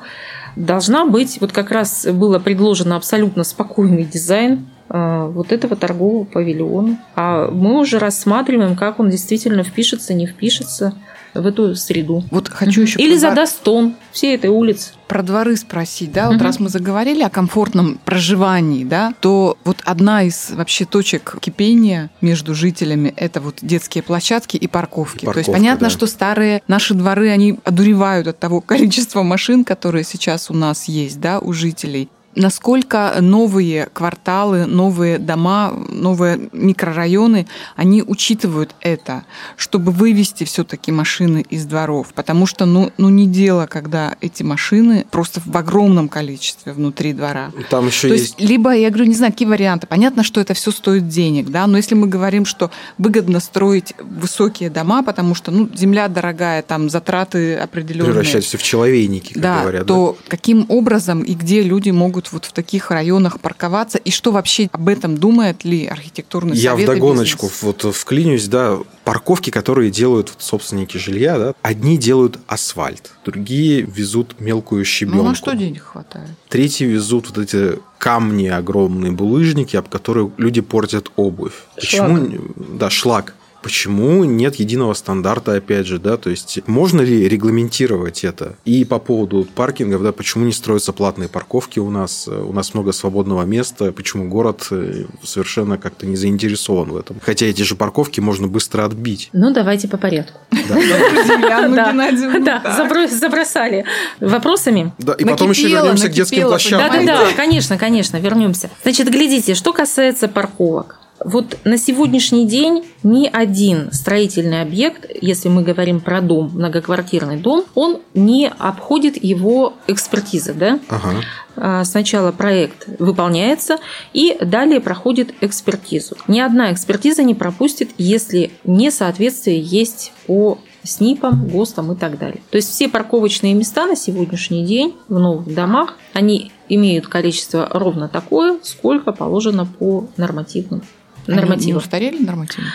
должна быть, вот как раз было предложено абсолютно спокойный дизайн, вот этого торгового павильона. А мы уже рассматриваем, как он действительно впишется, не впишется в эту среду. Вот хочу еще Или задаст тон всей этой улицы. Про дворы спросить, да, вот Мгм. раз мы заговорили о комфортном проживании, да, то вот одна из вообще точек кипения между жителями это вот детские площадки и парковки. И то есть парковка, понятно, да. что старые наши дворы, они одуревают от того *laughs* количества машин, которые сейчас у нас есть, да, у жителей. Насколько новые кварталы, новые дома, новые микрорайоны, они учитывают это, чтобы вывести все-таки машины из дворов. Потому что, ну, ну, не дело, когда эти машины просто в огромном количестве внутри двора. Там еще То есть... есть, либо, я говорю, не знаю, какие варианты. Понятно, что это все стоит денег, да, но если мы говорим, что выгодно строить высокие дома, потому что, ну, земля дорогая, там затраты определенные. превращать все в человейники, как Да, говорят. то каким образом и где люди могут вот в таких районах парковаться, и что вообще об этом думает ли архитектурный Я совет и вдогоночку бизнес? вот вклинюсь, да, парковки, которые делают вот собственники жилья, да, одни делают асфальт, другие везут мелкую щебенку. Ну, на что денег хватает? Третьи везут вот эти камни огромные, булыжники, об которые люди портят обувь. Почему? Да, шлак. Почему нет единого стандарта, опять же, да, то есть можно ли регламентировать это? И по поводу паркингов, да, почему не строятся платные парковки у нас? У нас много свободного места, почему город э, совершенно как-то не заинтересован в этом? Хотя эти же парковки можно быстро отбить. Ну, давайте по порядку. Да. *laughs* Забро- забросали вопросами. Да, и потом еще вернемся к детским площадкам. Да, да, да, конечно, конечно, вернемся. Значит, глядите, что касается парковок. Вот на сегодняшний день ни один строительный объект, если мы говорим про дом, многоквартирный дом, он не обходит его экспертиза, да? Ага. А, Сначала проект выполняется и далее проходит экспертизу. Ни одна экспертиза не пропустит, если несоответствие есть по СНИПам, ГОСТам и так далее. То есть все парковочные места на сегодняшний день в новых домах, они имеют количество ровно такое, сколько положено по нормативным Они не устарели нормативы?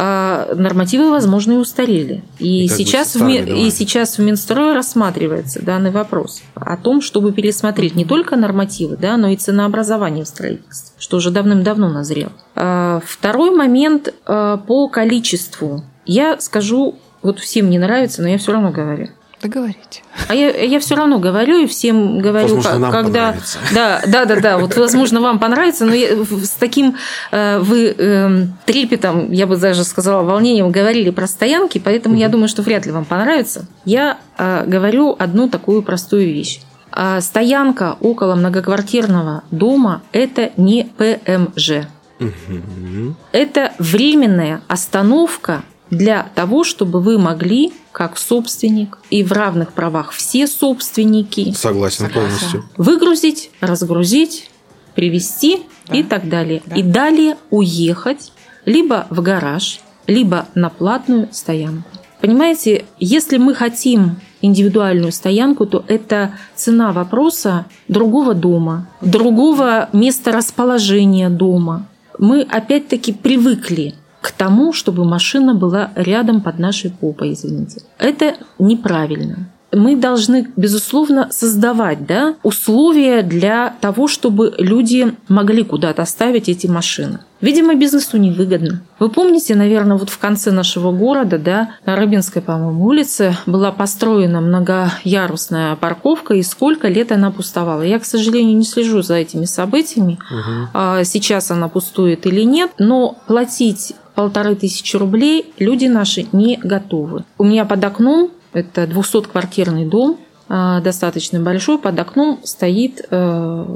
А нормативы, возможно, и устарели. И, И сейчас, в, Ми- и сейчас в Минстрое рассматривается данный вопрос о том, чтобы пересмотреть не только нормативы, да, но и ценообразование в строительстве, что уже давным-давно назрело. А, Второй момент а, по количеству. Я скажу, вот всем не нравится, но я все равно говорю. Договорите. А я, я все равно говорю и всем говорю, Возможно, нам когда. понравится. *laughs* Да, да, да, да. Вот, возможно, вам понравится, но я- с таким э, вы эм, трепетом, я бы даже сказала, волнением говорили про стоянки, поэтому я думаю, что вряд ли вам понравится. Я э, говорю одну такую простую вещь. А стоянка около многоквартирного дома – это не ПМЖ. Мгм. Это временная остановка для того, чтобы вы могли, как собственник и в равных правах все собственники, Согласен Согласен. полностью. выгрузить, разгрузить, привезти Да. и так далее. Да. И далее уехать либо в гараж, либо на платную стоянку. Понимаете, если мы хотим индивидуальную стоянку, то это цена вопроса другого дома, другого места расположения дома. Мы опять-таки привыкли к тому, чтобы машина была рядом под нашей попой, извините. Это неправильно. Мы должны, безусловно, создавать да, условия для того, чтобы люди могли куда-то ставить эти машины. Видимо, бизнесу невыгодно. Вы помните, наверное, вот в конце нашего города, да, на Рыбинской, по-моему, улице была построена многоярусная парковка, и сколько лет она пустовала. Я, к сожалению, не слежу за этими событиями, а сейчас она пустует или нет, но платить полторы тысячи рублей люди наши не готовы. У меня под окном, это 200-квартирный дом, а, достаточно большой, под окном стоит э,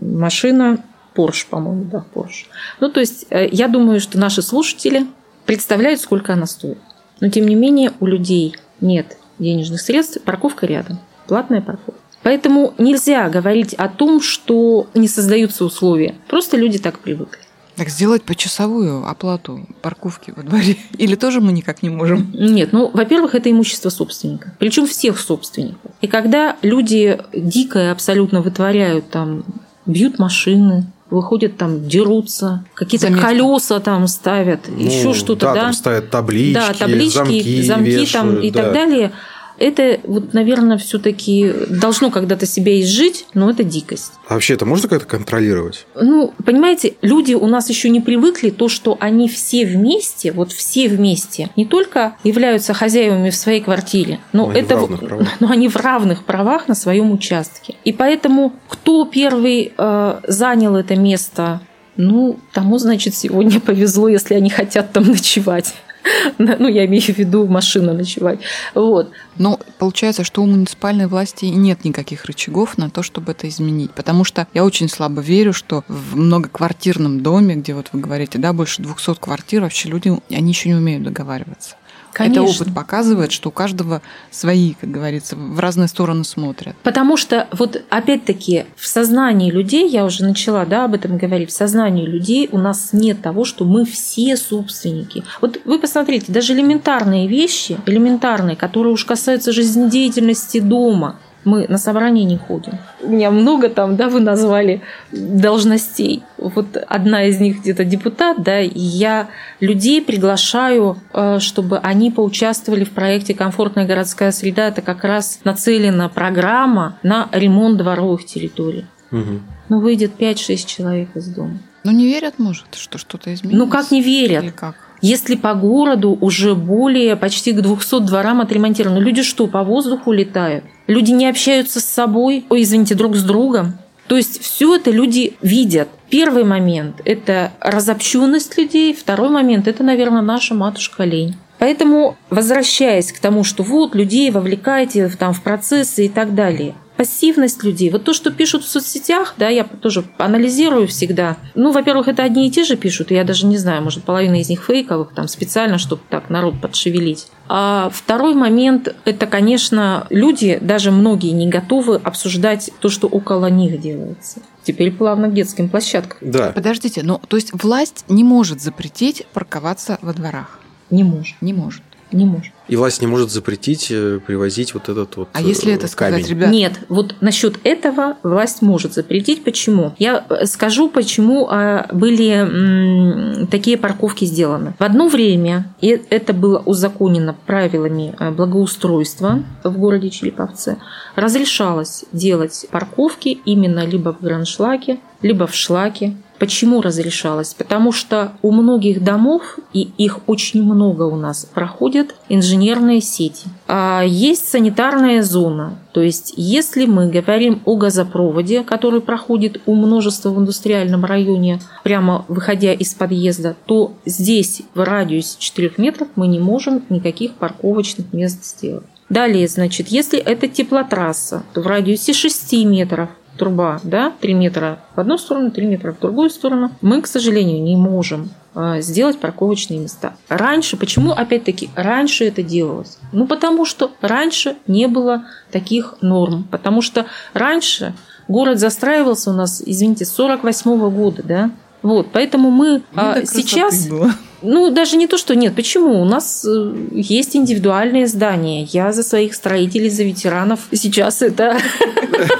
машина Porsche, по-моему, да, Porsche. Ну, то есть, э, я думаю, что наши слушатели представляют, сколько она стоит. Но, тем не менее, у людей нет денежных средств, парковка рядом, платная парковка. Поэтому нельзя говорить о том, что не создаются условия. Просто люди так привыкли. Так сделать почасовую оплату парковки во дворе? *laughs* Или тоже мы никак не можем? Нет, ну, во-первых, это имущество собственника. Причем всех собственников. И когда люди дикое абсолютно вытворяют, там, бьют машины, выходят там, дерутся, какие-то колеса там ставят, ну, еще что-то, да, да. Там ставят таблички, да, таблички, замки, замки вешают, там и да. так далее это, вот, наверное, все-таки должно когда-то себя изжить, но это дикость. А вообще это можно как-то контролировать? Ну, понимаете, люди у нас еще не привыкли то, что они все вместе, вот все вместе, не только являются хозяевами в своей квартире, но, но это, они *laughs* но они в равных правах на своем участке. И поэтому кто первый э, занял это место ну, тому, значит, сегодня *laughs* повезло, если они хотят там ночевать. *laughs* Ну, я имею в виду машину ночевать. Вот. Но получается, что у муниципальной власти нет никаких рычагов на то, чтобы это изменить. Потому что я очень слабо верю, что в многоквартирном доме, где вот вы говорите, да, больше 200 квартир, вообще люди, они еще не умеют договариваться. Конечно. Это опыт показывает, что у каждого свои, как говорится, в разные стороны смотрят. Потому что вот опять-таки в сознании людей, я уже начала да, об этом говорить, в сознании людей у нас нет того, что мы все собственники. Вот вы посмотрите, даже элементарные вещи, элементарные, которые уж касаются жизнедеятельности дома, мы на собрание не ходим. У меня много там, да, вы назвали должностей. Вот одна из них где-то депутат, да, и я людей приглашаю, э, чтобы они поучаствовали в проекте «Комфортная городская среда». Это как раз нацелена программа на ремонт дворовых территорий. Угу. Ну, выйдет 5-6 человек из дома. Ну, не верят, может, что что-то изменилось? Ну, как не верят? Или как? Если по городу уже более почти к 200 дворам отремонтировано, люди что, по воздуху летают? Люди не общаются с собой, ой, извините, друг с другом. То есть все это люди видят. Первый момент – это разобщенность людей. Второй момент – это, наверное, наша матушка лень. Поэтому, возвращаясь к тому, что вот людей вовлекаете там, в процессы и так далее – пассивность людей. Вот то, что пишут в соцсетях, да, я тоже анализирую всегда. Ну, во-первых, это одни и те же пишут, я даже не знаю, может, половина из них фейковых, там, специально, чтобы так народ подшевелить. А второй момент – это, конечно, люди, даже многие не готовы обсуждать то, что около них делается. Теперь плавно к детским площадкам. Да. Подождите, ну, то есть власть не может запретить парковаться во дворах? Не может. Не может. Не может. И власть не может запретить э, привозить вот этот вот А если это камень. сказать, ребят? Нет, вот насчет этого власть может запретить. Почему? Я э, скажу, почему а, были такие парковки сделаны. В одно время, и это было узаконено правилами э, благоустройства в городе Череповце, разрешалось делать парковки именно либо в граншлаке, либо в шлаке, Почему разрешалось? Потому что у многих домов, и их очень много у нас, проходят инженерные сети. А есть санитарная зона. То есть, если мы говорим о газопроводе, который проходит у множества в индустриальном районе, прямо выходя из подъезда, то здесь в радиусе 4 метров мы не можем никаких парковочных мест сделать. Далее, значит, если это теплотрасса, то в радиусе 6 метров труба, да, 3 метра в одну сторону, 3 метра в другую сторону, мы, к сожалению, не можем а, сделать парковочные места. Раньше, почему, опять-таки, раньше это делалось? Ну, потому что раньше не было таких норм, потому что раньше город застраивался у нас, извините, с 48 -го года, да, вот, поэтому мы а, сейчас... Было. Ну, даже не то, что нет. Почему? У нас э, есть индивидуальные здания. Я за своих строителей, за ветеранов сейчас это...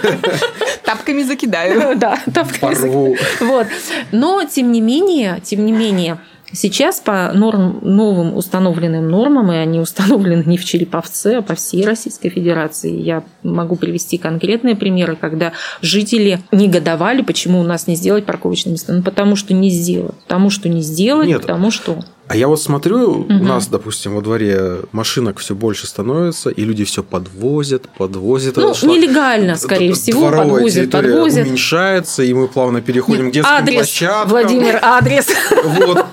*laughs* Тапками закидаю. Да, тапками закидаю. Вот. Но, тем не менее, тем не менее, Сейчас по норм, новым установленным нормам, и они установлены не в Череповце, а по всей Российской Федерации, я могу привести конкретные примеры, когда жители негодовали, почему у нас не сделать парковочные места. Ну, потому что не сделать. Потому что не сделать, Нет. потому что... А я вот смотрю, угу. у нас, допустим, во дворе машинок все больше становится, и люди все подвозят, подвозят. Ну, нелегально, скорее всего, подвозят, подвозят. уменьшается, и мы плавно переходим Нет, к детским адрес, площадкам. Владимир, адрес. Вот.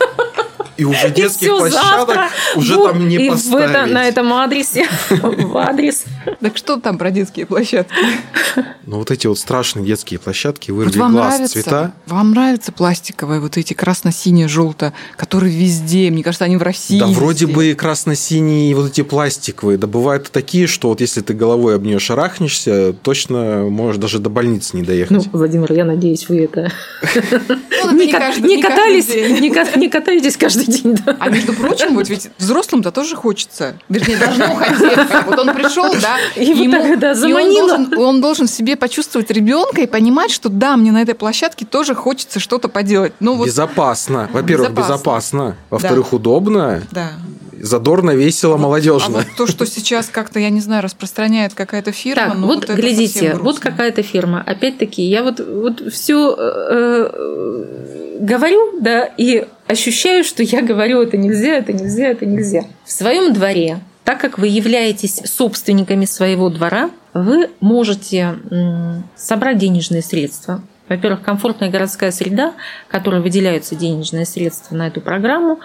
И уже детских всё площадок уже вот, там не и в поставить. это- на этом адресе, *laughs* в адрес. Так что там про детские площадки? Ну, вот эти вот страшные детские площадки, Вот вырви вам глаз, нравится, цвета. вам нравятся пластиковые вот эти красно-синие, желто, которые везде, мне кажется, они в России. Да вроде везде. бы и красно-синие, вот эти пластиковые. Да бывают и такие, что вот если ты головой об нее шарахнешься, точно можешь даже до больницы не Ну, доехать. Владимир, я надеюсь, вы это Ну, *laughs* не, катались, не катаетесь каждый день. да? А между прочим, вот ведь взрослым-то тоже хочется. Вернее, должно *laughs* хотеться. Вот он пришел, да, И вот так, да, и он должен, он должен себе почувствовать ребенка и понимать, что да, мне на этой площадке тоже хочется что-то поделать. Ну вот, Безопасно. Во-первых, Безопасно. безопасно. Во-вторых, удобно. да. Задорно, весело, А молодежно. вот то, что сейчас как-то, я не знаю, распространяет какая-то фирма, Так, ну, вот, это глядите, вот какая-то фирма. Опять-таки, я вот, вот все говорю, да, и ощущаю, что я говорю, это нельзя, это нельзя, это нельзя. В своем дворе, так как вы являетесь собственниками своего двора, вы можете м, собрать денежные средства. Во-первых, комфортная городская среда, которой выделяются денежные средства на эту программу,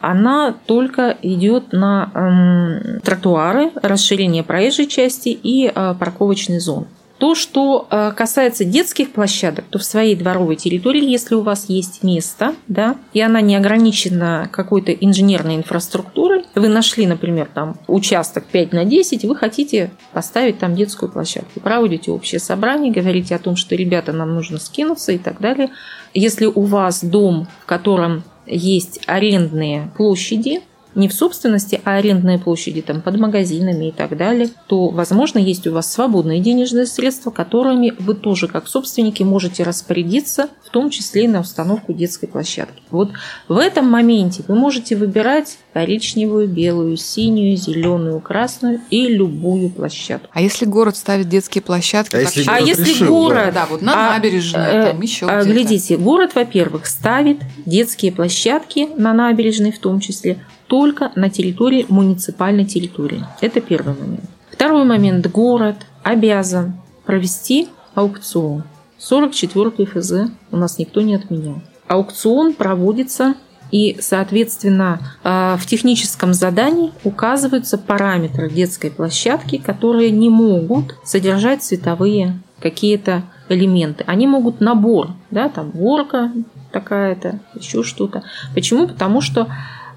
она только идет на эм, тротуары, расширение проезжей части и э, парковочной зоны. То, что э, касается детских площадок, то в своей дворовой территории, если у вас есть место, да, и она не ограничена какой-то инженерной инфраструктурой, вы нашли, например, там участок 5 на 10, вы хотите поставить там детскую площадку, проводите общее собрание, говорите о том, что ребята, нам нужно скинуться и так далее. Если у вас дом, в котором есть арендные площади, не в собственности, а арендные площади там, под магазинами и так далее, то, возможно, есть у вас свободные денежные средства, которыми вы тоже, как собственники, можете распорядиться, в том числе и на установку детской площадки. Вот в этом моменте вы можете выбирать коричневую, белую, синюю, зеленую, красную и любую площадку. А если город ставит детские площадки? А так если что- А город если решил, город, Да, вот на а, набережной, э, там еще а. Глядите, город, во-первых, ставит детские площадки на набережной в том числе только на территории муниципальной территории. Это первый момент. Второй момент. Город обязан провести аукцион. 44 ФЗ у нас никто не отменял. Аукцион проводится и, соответственно, э, в техническом задании указываются параметры детской площадки, которые не могут содержать цветовые какие-то элементы. Они могут набор, да, там горка такая-то, еще что-то. Почему? Потому что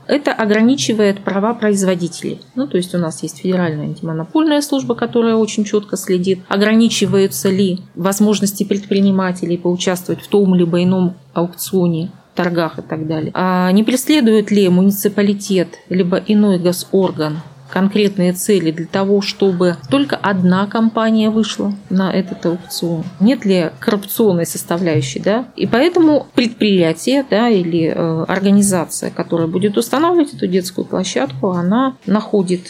это ограничивает права производителей. Ну, то есть у нас есть федеральная антимонопольная служба, которая очень четко следит, ограничиваются ли возможности предпринимателей поучаствовать в том либо ином аукционе, торгах и так далее. А не преследует ли муниципалитет либо иной госорган конкретные цели для того, чтобы только одна компания вышла на этот аукцион? Нет ли коррупционной составляющей, да? И поэтому предприятие, да, или э, организация, которая будет устанавливать эту детскую площадку, она находит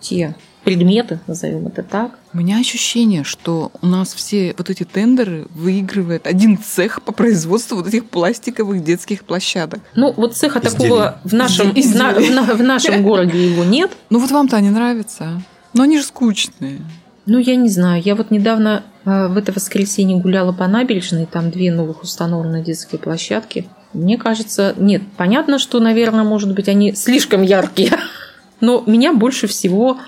те предметы, назовем это так, У меня ощущение, что у нас все вот эти тендеры выигрывает один цех по производству вот этих пластиковых детских площадок. Ну, вот цеха Изделий. такого в нашем, Изделий. в на- в на- в нашем городе его нет. Ну вот вам-то они нравятся, а? но они же скучные. Ну, я не знаю. Я вот недавно э, в это воскресенье гуляла по набережной, там две новых установленные детские площадки. Мне кажется, нет, понятно, что, наверное, может быть, они слишком яркие. *laughs* Но меня больше всего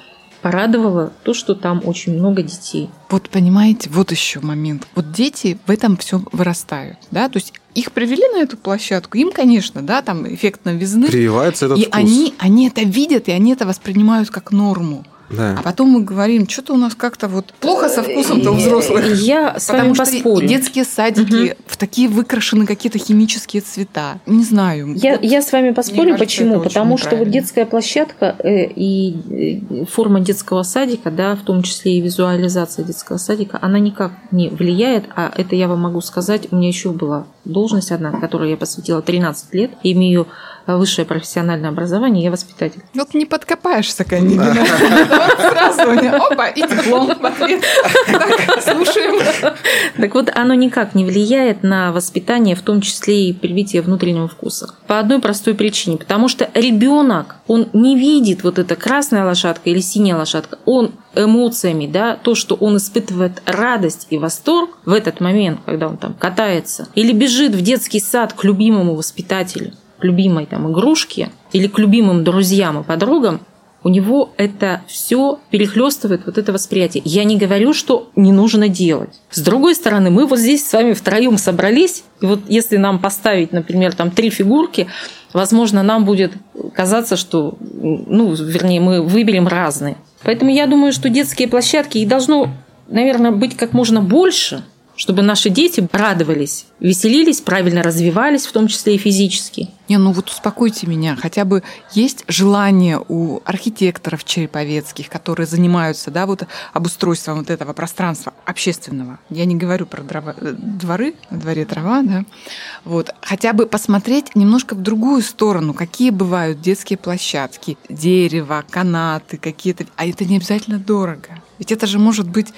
порадовало то, что там очень много детей. Вот понимаете, вот еще момент. Вот дети в этом все вырастают, да, то есть их привели на эту площадку, им, конечно, да, там эффект новизны, Прививается этот и вкус. они, они это видят, и они это воспринимают как норму. Да. А потом мы говорим, что-то у нас как-то вот плохо со вкусом-то у взрослых. Я с Потому вами что поспорю. детские садики в такие выкрашены какие-то химические цвета. Не знаю. Я, Вот я с вами поспорю, кажется, почему? Потому что вот детская площадка э, и э, форма детского садика, да, в том числе и визуализация детского садика, она никак не влияет, а это я вам могу сказать, у меня еще была должность одна, которой я посвятила 13 лет, имею э, высшее профессиональное образование, я воспитатель. Вот не подкопаешься. *laughs* Вот Сразу у меня, опа, и диплом. Так, слушаем. Так вот, оно никак не влияет на воспитание, в том числе и привитие внутреннего вкуса. По одной простой причине. Потому что ребенок, он не видит вот эта красная лошадка или синяя лошадка. Он эмоциями, да, то, что он испытывает радость и восторг в этот момент, когда он там катается, или бежит в детский сад к любимому воспитателю, к любимой там, игрушке или к любимым друзьям и подругам, у него это все перехлестывает вот это восприятие. Я не говорю, что не нужно делать. С другой стороны, мы вот здесь с вами втроем собрались, и вот если нам поставить, например, там три фигурки, возможно, нам будет казаться, что, ну, вернее, мы выберем разные. Поэтому я думаю, что детские площадки и должно, наверное, быть как можно больше – чтобы наши дети радовались, веселились, правильно развивались, в том числе и физически. Не, ну вот успокойте меня, хотя бы есть желание у архитекторов череповецких, которые занимаются, да, вот обустройством вот этого пространства общественного. Я не говорю про дрова, э, дворы, на дворе трава, да, вот, хотя бы посмотреть немножко в другую сторону, какие бывают детские площадки, дерево, канаты какие-то, а это не обязательно дорого. Ведь это же может быть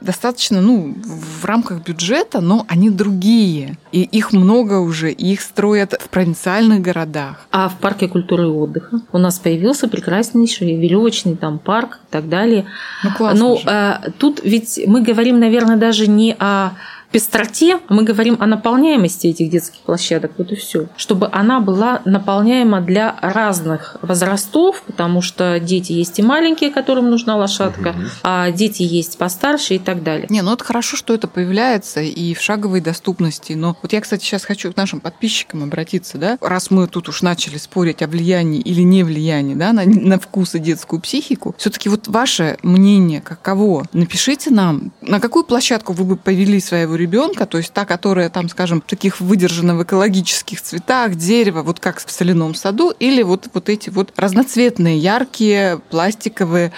достаточно, ну, в рамках бюджета, но они другие. И их много уже, и их строят в провинциальных городах. А в парке культуры и отдыха у нас появился прекраснейший веревочный там парк и так далее. Ну, классно Но же. а, тут ведь мы говорим, наверное, даже не о пестроте, мы говорим о наполняемости этих детских площадок, вот и все. Чтобы она была наполняема для разных возрастов, потому что дети есть и маленькие, которым нужна лошадка, угу. а дети есть постарше и так далее. Не, ну это хорошо, что это появляется и в шаговой доступности. Но вот я, кстати, сейчас хочу к нашим подписчикам обратиться, да, раз мы тут уж начали спорить о влиянии или не влиянии, да, на, на вкус и детскую психику, все-таки вот ваше мнение каково? Напишите нам, на какую площадку вы бы повели своего ребенка, то есть та, которая там, скажем, таких выдержана в экологических цветах, дерево, вот как в соляном саду, или вот, вот эти вот разноцветные, яркие, пластиковые,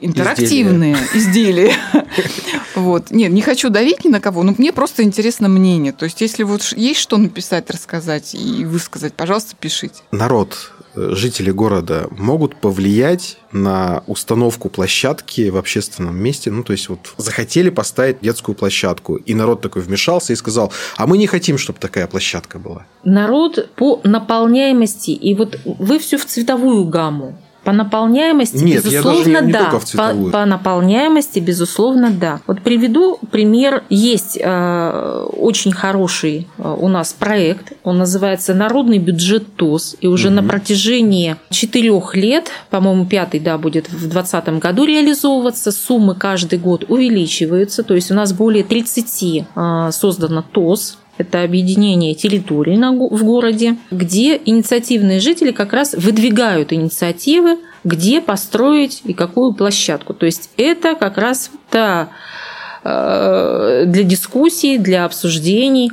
интерактивные изделия. *laughs* Вот. Нет, не хочу давить ни на кого, но мне просто интересно мнение. То есть, если вот есть что написать, рассказать и высказать, пожалуйста, пишите. Народ, жители города могут повлиять на установку площадки в общественном месте. Ну, то есть, вот захотели поставить детскую площадку, и народ такой вмешался и сказал, а мы не хотим, чтобы такая площадка была. Народ по наполняемости, и вот вы все в цветовую гамму. По наполняемости, Нет, безусловно, я даже не, не да. По, по наполняемости, безусловно, да. Вот приведу пример. Есть э, очень хороший э, у нас проект. Он называется Народный бюджет ТОС. И уже угу. на протяжении четырех лет, по-моему, пятый, да, будет в 2020 году реализовываться. Суммы каждый год увеличиваются. То есть у нас более 30 э, создано ТОС это объединение территорий в городе, где инициативные жители как раз выдвигают инициативы, где построить и какую площадку. То есть это как раз та э, для дискуссий, для обсуждений.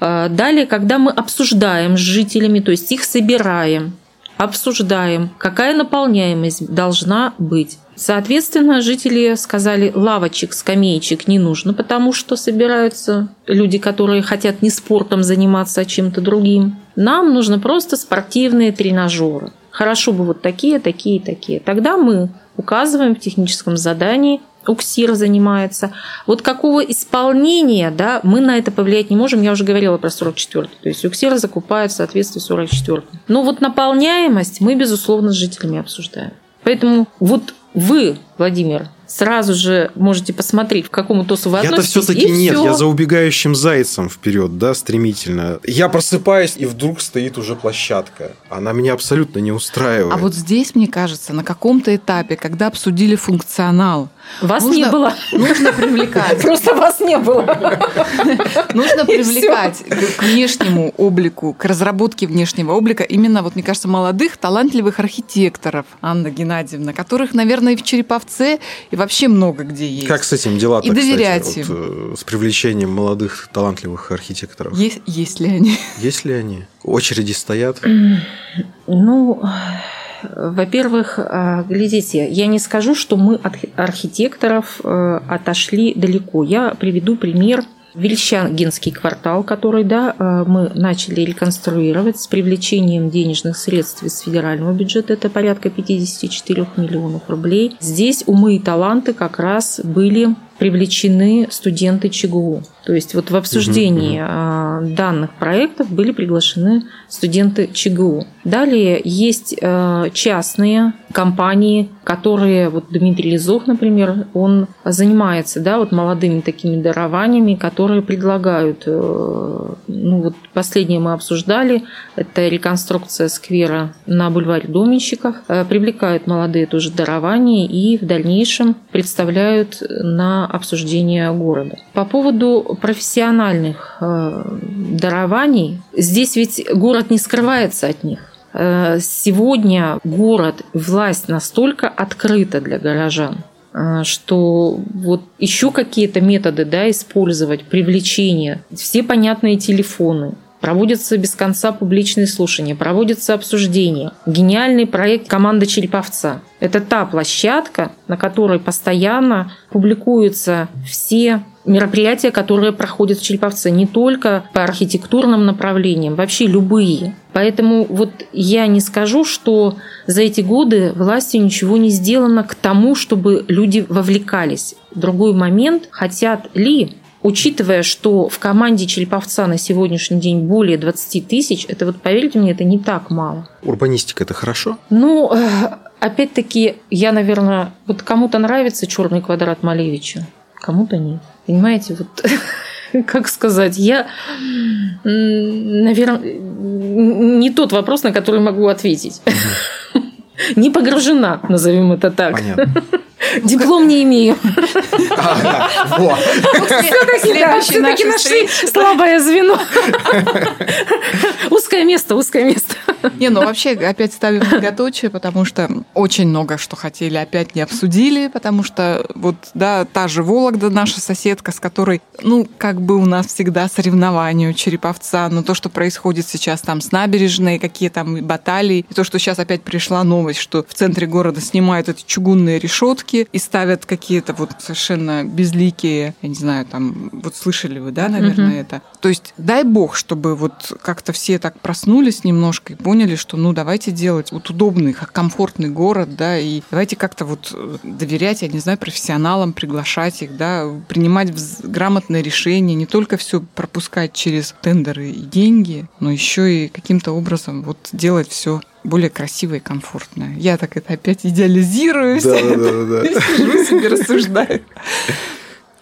Э, далее, когда мы обсуждаем с жителями, то есть их собираем, обсуждаем, какая наполняемость должна быть. Соответственно, жители сказали, лавочек, скамеечек не нужно, потому что собираются люди, которые хотят не спортом заниматься, а чем-то другим. Нам нужно просто спортивные тренажеры. Хорошо бы вот такие, такие, такие. Тогда мы указываем в техническом задании, УКСИР занимается. Вот какого исполнения, да, мы на это повлиять не можем. Я уже говорила про 44 То есть УКСИР закупают в соответствии с 44 Но вот наполняемость мы, безусловно, с жителями обсуждаем. Поэтому вот вы, Владимир, сразу же можете посмотреть, к какому ТОСу вы Я-то все-таки нет, всё. я за убегающим зайцем вперед, да, стремительно. Я просыпаюсь, и вдруг стоит уже площадка. Она меня абсолютно не устраивает. А вот здесь, мне кажется, на каком-то этапе, когда обсудили функционал, Вас нужно, не было. Нужно привлекать. *laughs* Просто вас не было. Нужно *laughs* привлекать к к внешнему облику, к разработке внешнего облика именно, вот мне кажется, молодых, талантливых архитекторов, Анна Геннадьевна, которых, наверное, и в Череповце, и вообще много где есть. Как с этим дела И доверять им. вот, э, с привлечением молодых талантливых архитекторов? Есть, есть ли они? Есть ли они? Очереди стоят? Ну, во-первых, э, глядите, я не скажу, что мы от архитекторов э, отошли далеко. Я приведу пример Вельщагинский квартал, который да, э, мы начали реконструировать с привлечением денежных средств из федерального бюджета, это порядка 54 миллионов рублей. Здесь умы и таланты как раз были привлечены студенты ЧГУ. То есть вот в обсуждении угу, данных проектов были приглашены студенты ЧГУ. Далее есть э, частные компании, которые, вот Дмитрий Лизов, например, он занимается да, вот молодыми такими дарованиями, которые предлагают, э, ну вот последнее мы обсуждали, это реконструкция сквера на бульваре Доменщиков, привлекают молодые тоже дарования и в дальнейшем представляют на обсуждение города. По поводу профессиональных э, дарований, здесь ведь город не скрывается от них. Э, сегодня город, власть настолько открыта для горожан, э, что вот еще какие-то методы да, использовать, привлечение, все понятные телефоны, Проводятся без конца публичные слушания, проводятся обсуждения. Гениальный проект команды Череповца. Это та площадка, на которой постоянно публикуются все мероприятия, которые проходят в Череповце, не только по архитектурным направлениям, вообще любые. Поэтому вот я не скажу, что за эти годы властью ничего не сделано к тому, чтобы люди вовлекались. Другой момент, хотят ли Учитывая, что в команде Череповца на сегодняшний день более 20 тысяч, это вот, поверьте мне, это не так мало. Урбанистика – это хорошо? Ну, э, опять-таки, я, наверное, вот кому-то нравится черный квадрат Малевича, кому-то нет. Понимаете, вот *laughs* как сказать, я, наверное, не тот вопрос, на который могу ответить. *laughs* Не погружена, назовем это так. Понятно. Диплом не имею. Все-таки нашли слабое звено. Узкое место, узкое место. Не, ну вообще опять ставим многоточие, потому что очень много что хотели, опять не обсудили, потому что вот, да, та же Вологда, наша соседка, с которой, ну, как бы у нас всегда соревнования у Череповца, но то, что происходит сейчас там с набережной, какие там баталии, и то, что сейчас опять пришла новость, что в центре города снимают эти чугунные решетки и ставят какие-то вот совершенно безликие, я не знаю, там, вот слышали вы, да, наверное, угу. это. То есть дай бог, чтобы вот как-то все так проснулись немножко и поняли, что ну давайте делать вот удобный, комфортный город, да, и давайте как-то вот э, доверять, я не знаю, профессионалам, приглашать их, да, принимать грамотные решения, не только все пропускать через тендеры и деньги, но еще и каким-то образом вот делать все более красивое и комфортное. Я так это опять идеализирую. Да, да, да, да. *laughs* Сижу себе рассуждаю.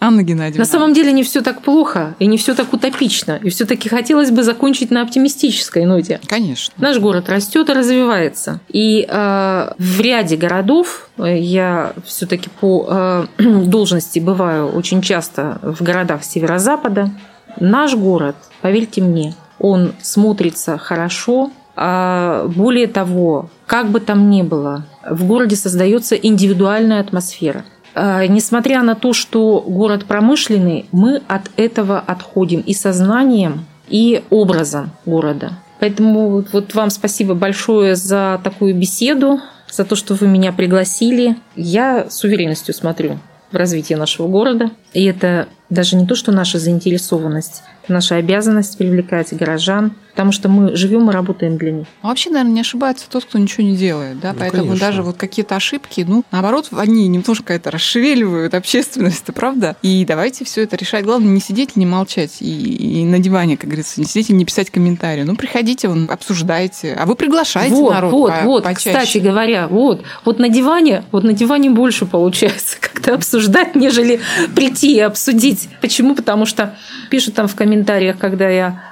Анна Геннадьевна. На самом деле не все так плохо и не все так утопично. И все-таки хотелось бы закончить на оптимистической ноте. Конечно. Наш город растет и развивается. И э, в ряде городов э, я все-таки по э, *clears throat* должности бываю очень часто в городах северо-запада. Наш город, поверьте мне, он смотрится хорошо. А более того, как бы там ни было, в городе создается индивидуальная атмосфера. А, несмотря на то, что город промышленный, мы от этого отходим и сознанием, и образом города. Поэтому вот вам спасибо большое за такую беседу, за то, что вы меня пригласили. Я с уверенностью смотрю в развитие нашего города. И это даже не то, что наша заинтересованность, это наша обязанность привлекать горожан, потому что мы живем и работаем для них. А вообще, наверное, не ошибается тот, кто ничего не делает, да, ну, поэтому конечно. даже вот какие-то ошибки, ну, наоборот, они немножко это расшевеливают общественность, правда? И давайте все это решать. Главное, не сидеть не молчать, и, и на диване, как говорится, не сидеть и не писать комментарии. Ну, приходите, вон, обсуждайте, а вы приглашайте вот, народ Вот, по, вот, почаще. кстати говоря, вот, вот на диване, вот на диване больше получается *laughs* как-то обсуждать, нежели прийти и обсудить. Почему? Потому что пишут там в комментариях, когда я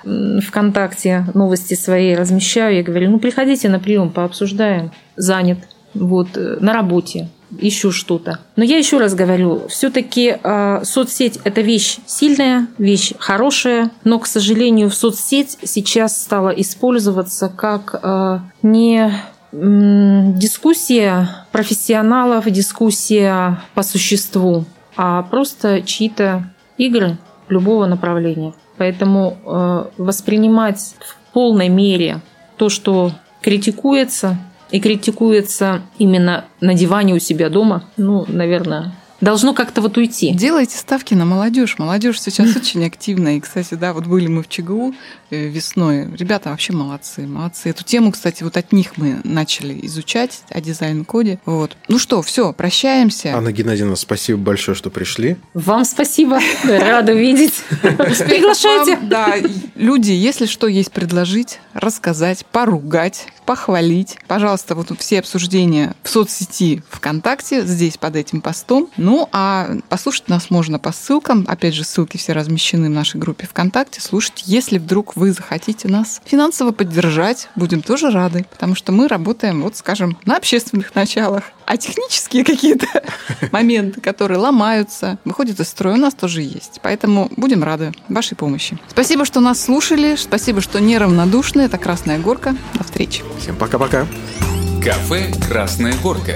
ВКонтакте новости свои размещаю, я говорю, ну приходите на прием, пообсуждаем. Занят. Вот, э, на работе ищу что-то. Но я еще раз говорю, все-таки э, соцсеть это вещь сильная, вещь хорошая, но, к сожалению, в соцсеть сейчас стала использоваться как э, не дискуссия профессионалов, дискуссия по существу, а просто чьи-то игры любого направления. Поэтому э, воспринимать в полной мере то, что критикуется, и критикуется именно на диване у себя дома, ну, наверное, должно как-то вот уйти. Делайте ставки на молодежь. Молодежь сейчас *laughs* очень активная. И, кстати, да, вот были мы в ЧГУ э, весной. Ребята вообще молодцы, молодцы. Эту тему, кстати, вот от них мы начали изучать, о дизайн-коде. Вот. Ну что, все, прощаемся. Анна Геннадьевна, спасибо большое, что пришли. Вам спасибо. Рада видеть. Приглашайте. Да, люди, если что есть предложить, рассказать, поругать, похвалить, пожалуйста, вот все обсуждения в соцсети ВКонтакте, здесь под этим постом. Ну, а послушать нас можно по ссылкам. Опять же, ссылки все размещены в нашей группе ВКонтакте. Слушать, если вдруг вы захотите нас финансово поддержать, будем тоже рады, потому что мы работаем, вот скажем, на общественных началах. А технические какие-то *laughs* моменты, которые ломаются, выходят из строя, у нас тоже есть. Поэтому будем рады вашей помощи. Спасибо, что нас слушали. Спасибо, что неравнодушны. Это «Красная горка». До встречи. Всем пока-пока. Кафе «Красная горка».